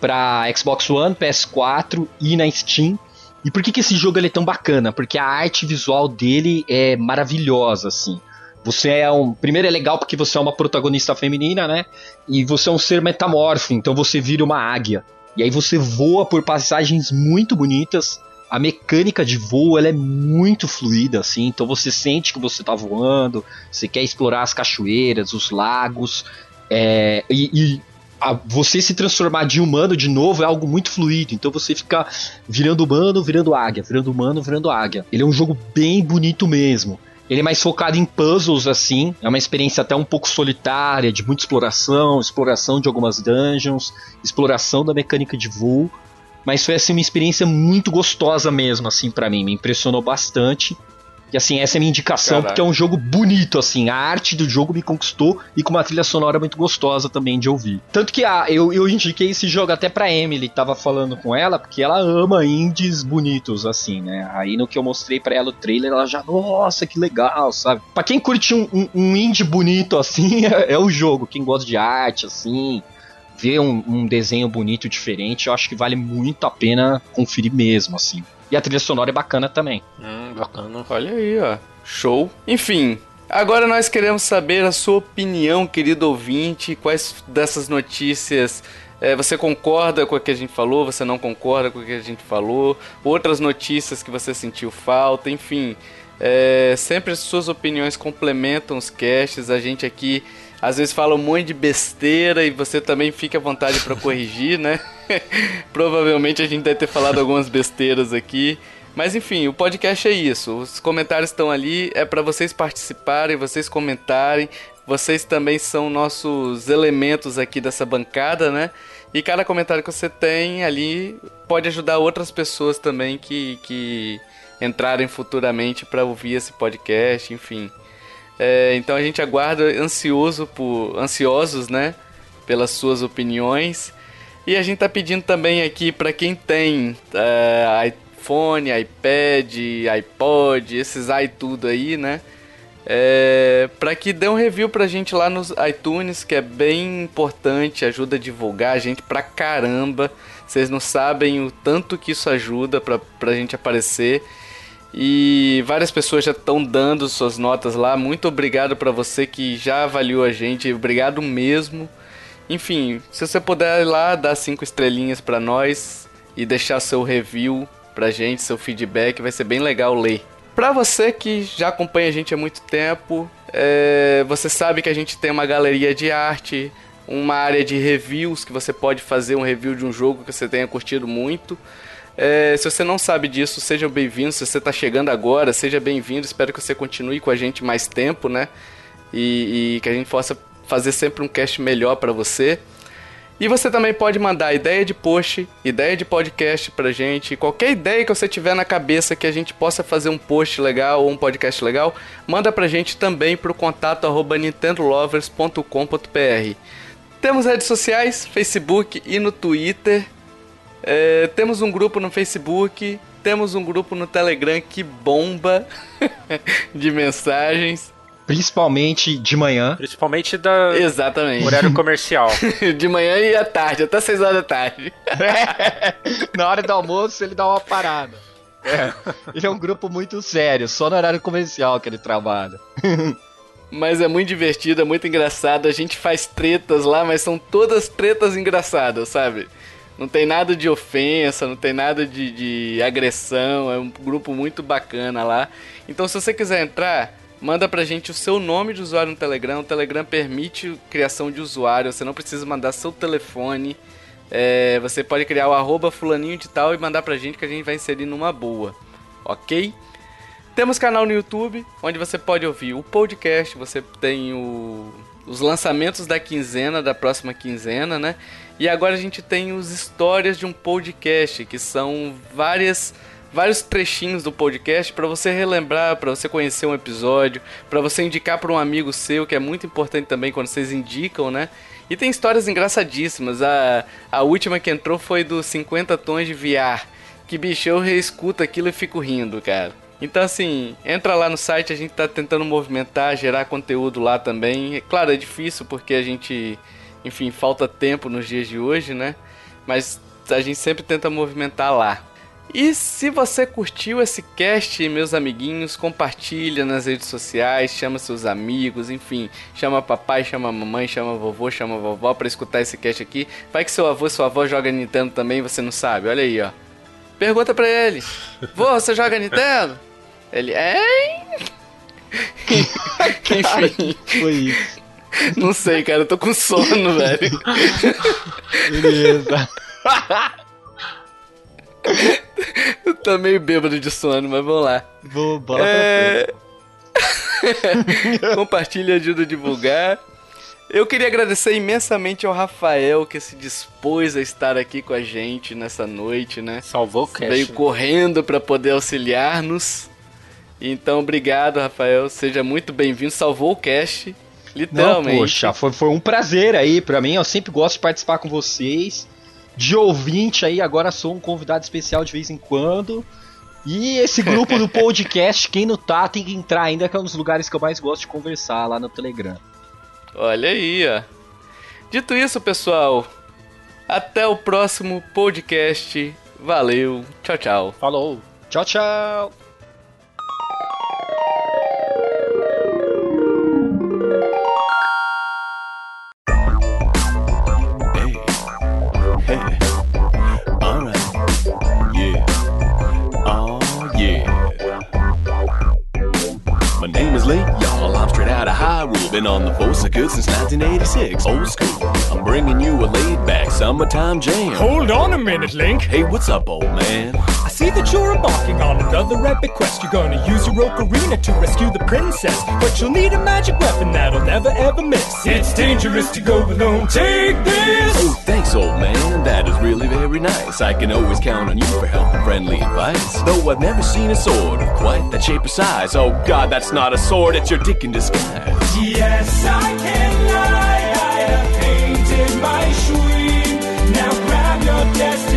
para Xbox One, PS4 e na Steam. E por que, que esse jogo é tão bacana? Porque a arte visual dele é maravilhosa, assim. Você é um. Primeiro é legal porque você é uma protagonista feminina, né? E você é um ser metamorfo, então você vira uma águia. E aí você voa por passagens muito bonitas. A mecânica de voo ela é muito fluida, assim, então você sente que você está voando, você quer explorar as cachoeiras, os lagos, é, e, e a, você se transformar de humano de novo é algo muito fluido, então você fica virando humano, virando águia, virando humano, virando águia. Ele é um jogo bem bonito mesmo. Ele é mais focado em puzzles, assim. É uma experiência até um pouco solitária, de muita exploração, exploração de algumas dungeons, exploração da mecânica de voo. Mas foi assim uma experiência muito gostosa mesmo, assim, para mim. Me impressionou bastante. E assim, essa é a minha indicação, Caraca. porque é um jogo bonito, assim. A arte do jogo me conquistou e com uma trilha sonora muito gostosa também de ouvir. Tanto que ah, eu, eu indiquei esse jogo até pra Emily, tava falando com ela, porque ela ama indies bonitos, assim, né? Aí no que eu mostrei pra ela o trailer, ela já, nossa, que legal, sabe? Pra quem curte um, um, um indie bonito, assim, é, é o jogo. Quem gosta de arte, assim, ver um, um, desenho bonito diferente, eu acho que vale muito a pena conferir mesmo, assim. E a trilha sonora é bacana também. Hum, bacana. Olha aí, ó. Show. Enfim, agora nós queremos saber a sua opinião, querido ouvinte. Quais dessas notícias é, você concorda com o que a gente falou? Você não concorda com o que a gente falou? Outras notícias que você sentiu falta? Enfim, é, sempre as suas opiniões complementam os casts. A gente aqui às vezes fala um monte de besteira e você também fica à vontade para corrigir, né? Provavelmente a gente deve ter falado algumas besteiras aqui. Mas enfim, o podcast é isso. Os comentários estão ali, é para vocês participarem, vocês comentarem. Vocês também são nossos elementos aqui dessa bancada, né? E cada comentário que você tem ali pode ajudar outras pessoas também que, que entrarem futuramente para ouvir esse podcast, enfim. É, então a gente aguarda ansioso por ansiosos, né, pelas suas opiniões. E a gente tá pedindo também aqui para quem tem é, iPhone, iPad, iPod, esses i tudo aí, né? É, para que dê um review pra gente lá nos iTunes, que é bem importante, ajuda a divulgar a gente pra caramba. Vocês não sabem o tanto que isso ajuda pra, pra gente aparecer. E várias pessoas já estão dando suas notas lá. Muito obrigado para você que já avaliou a gente. Obrigado mesmo. Enfim, se você puder ir lá dar cinco estrelinhas para nós e deixar seu review pra gente, seu feedback, vai ser bem legal ler. Pra você que já acompanha a gente há muito tempo, é, você sabe que a gente tem uma galeria de arte, uma área de reviews que você pode fazer um review de um jogo que você tenha curtido muito. É, se você não sabe disso, seja bem-vindo. Se você está chegando agora, seja bem-vindo. Espero que você continue com a gente mais tempo, né? E, e que a gente possa fazer sempre um cast melhor para você. E você também pode mandar ideia de post, ideia de podcast pra gente, qualquer ideia que você tiver na cabeça que a gente possa fazer um post legal ou um podcast legal, manda pra gente também pro contato arroba nintendolovers.com.br. Temos redes sociais, Facebook e no Twitter. É, temos um grupo no Facebook, temos um grupo no Telegram que bomba de mensagens. Principalmente de manhã. Principalmente da. Exatamente. Horário comercial. de manhã e à tarde, até 6 horas da tarde. Na hora do almoço ele dá uma parada. É. Ele é um grupo muito sério, só no horário comercial que ele trabalha. Mas é muito divertido, é muito engraçado. A gente faz tretas lá, mas são todas tretas engraçadas, sabe? Não tem nada de ofensa, não tem nada de, de agressão. É um grupo muito bacana lá. Então, se você quiser entrar, manda pra gente o seu nome de usuário no Telegram. O Telegram permite criação de usuário. Você não precisa mandar seu telefone. É, você pode criar o arroba fulaninho de tal e mandar pra gente que a gente vai inserir numa boa. Ok? Temos canal no YouTube, onde você pode ouvir o podcast, você tem o, os lançamentos da quinzena, da próxima quinzena, né? E agora a gente tem os histórias de um podcast, que são várias vários trechinhos do podcast para você relembrar, para você conhecer um episódio, para você indicar para um amigo seu, que é muito importante também quando vocês indicam, né? E tem histórias engraçadíssimas. A, a última que entrou foi do 50 tons de VR. Que bicho, eu reescuto aquilo e fico rindo, cara. Então, assim, entra lá no site, a gente tá tentando movimentar, gerar conteúdo lá também. É claro, é difícil porque a gente, enfim, falta tempo nos dias de hoje, né? Mas a gente sempre tenta movimentar lá. E se você curtiu esse cast, meus amiguinhos, compartilha nas redes sociais, chama seus amigos, enfim, chama papai, chama mamãe, chama vovô, chama vovó para escutar esse cast aqui. Vai que seu avô, sua avó joga Nintendo também, você não sabe. Olha aí, ó. Pergunta pra ele: Vô, você joga Nintendo? Ele, hein? Enfim. Foi isso. Não sei, cara, eu tô com sono, velho. Beleza. eu tô meio bêbado de sono, mas vamos lá. Vou, bola é... Compartilha, ajuda a divulgar. Eu queria agradecer imensamente ao Rafael que se dispôs a estar aqui com a gente nessa noite, né? Salvou o cast. Veio correndo para poder auxiliar-nos. Então, obrigado, Rafael. Seja muito bem-vindo. Salvou o cast, literalmente. Não, poxa, foi, foi um prazer aí para mim. Eu sempre gosto de participar com vocês. De ouvinte aí, agora sou um convidado especial de vez em quando. E esse grupo do podcast, quem não tá, tem que entrar ainda, que é um dos lugares que eu mais gosto de conversar lá no Telegram. Olha aí, ó. Dito isso, pessoal, até o próximo podcast. Valeu, tchau, tchau. Falou. Tchau, tchau. Been on the force of good since 1986. Old school. I'm bringing you a laid back summertime jam. Hold on a minute, Link. Hey, what's up, old man? See that you're embarking on another epic quest. You're gonna use your ocarina to rescue the princess. But you'll need a magic weapon that'll never ever miss. It's dangerous to go alone. Take this! Oh, thanks, old man. That is really very nice. I can always count on you for help and friendly advice. Though I've never seen a sword of quite that shape or size. Oh, God, that's not a sword, it's your dick in disguise. Yes, I can lie. I have painted my. Now grab your destiny.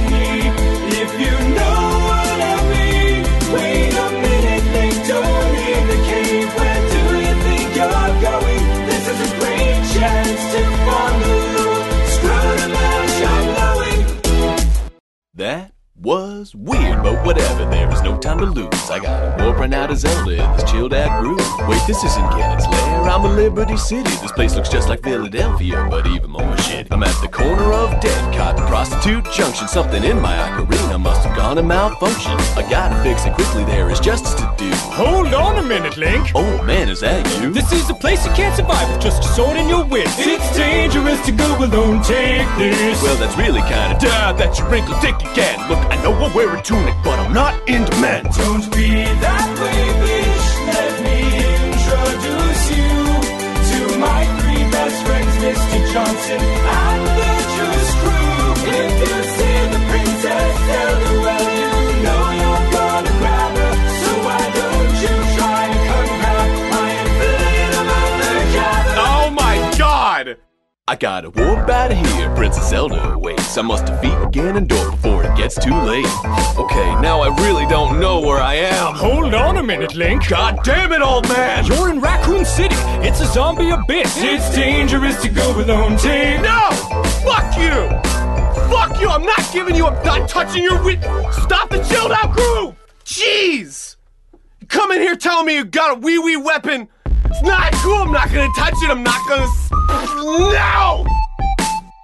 That was weird, but whatever, there is no time to lose. I got a warp right now to Zelda in this chilled out groove. Wait, this isn't Ganon's Lair, I'm a Liberty City. This place looks just like Philadelphia, but even more shit. I'm at the corner of Dead Cotton Prostitute Junction. Something in my ocarina must have gone and malfunction. I gotta fix it quickly, there is justice to do. Hold on a minute, Link. Oh man, is that you? This is a place you can't survive with just your sword and your wit. It's dangerous to go alone. Take this. Well, that's really kinda duh, that's your wrinkled dick again. Look, I know I wear a tunic, but I'm not in demand. Don't be that way, bitch. Let me introduce you to my three best friends, Mr. Johnson and the Juice Crew. If you see the princess, tell I gotta warp out here, Princess Zelda awaits. I must defeat Ganondorf before it gets too late. Okay, now I really don't know where I am. Hold on a minute, Link. God damn it, old man! You're in Raccoon City. It's a zombie abyss. Hmm? It's dangerous to go alone. Take No! Fuck you! Fuck you! I'm not giving you. I'm not touching your wit. Stop the chilled out groove! Jeez! Come in here telling me you got a wee wee weapon. It's not cool. I'm not gonna touch it. I'm not gonna. S- No!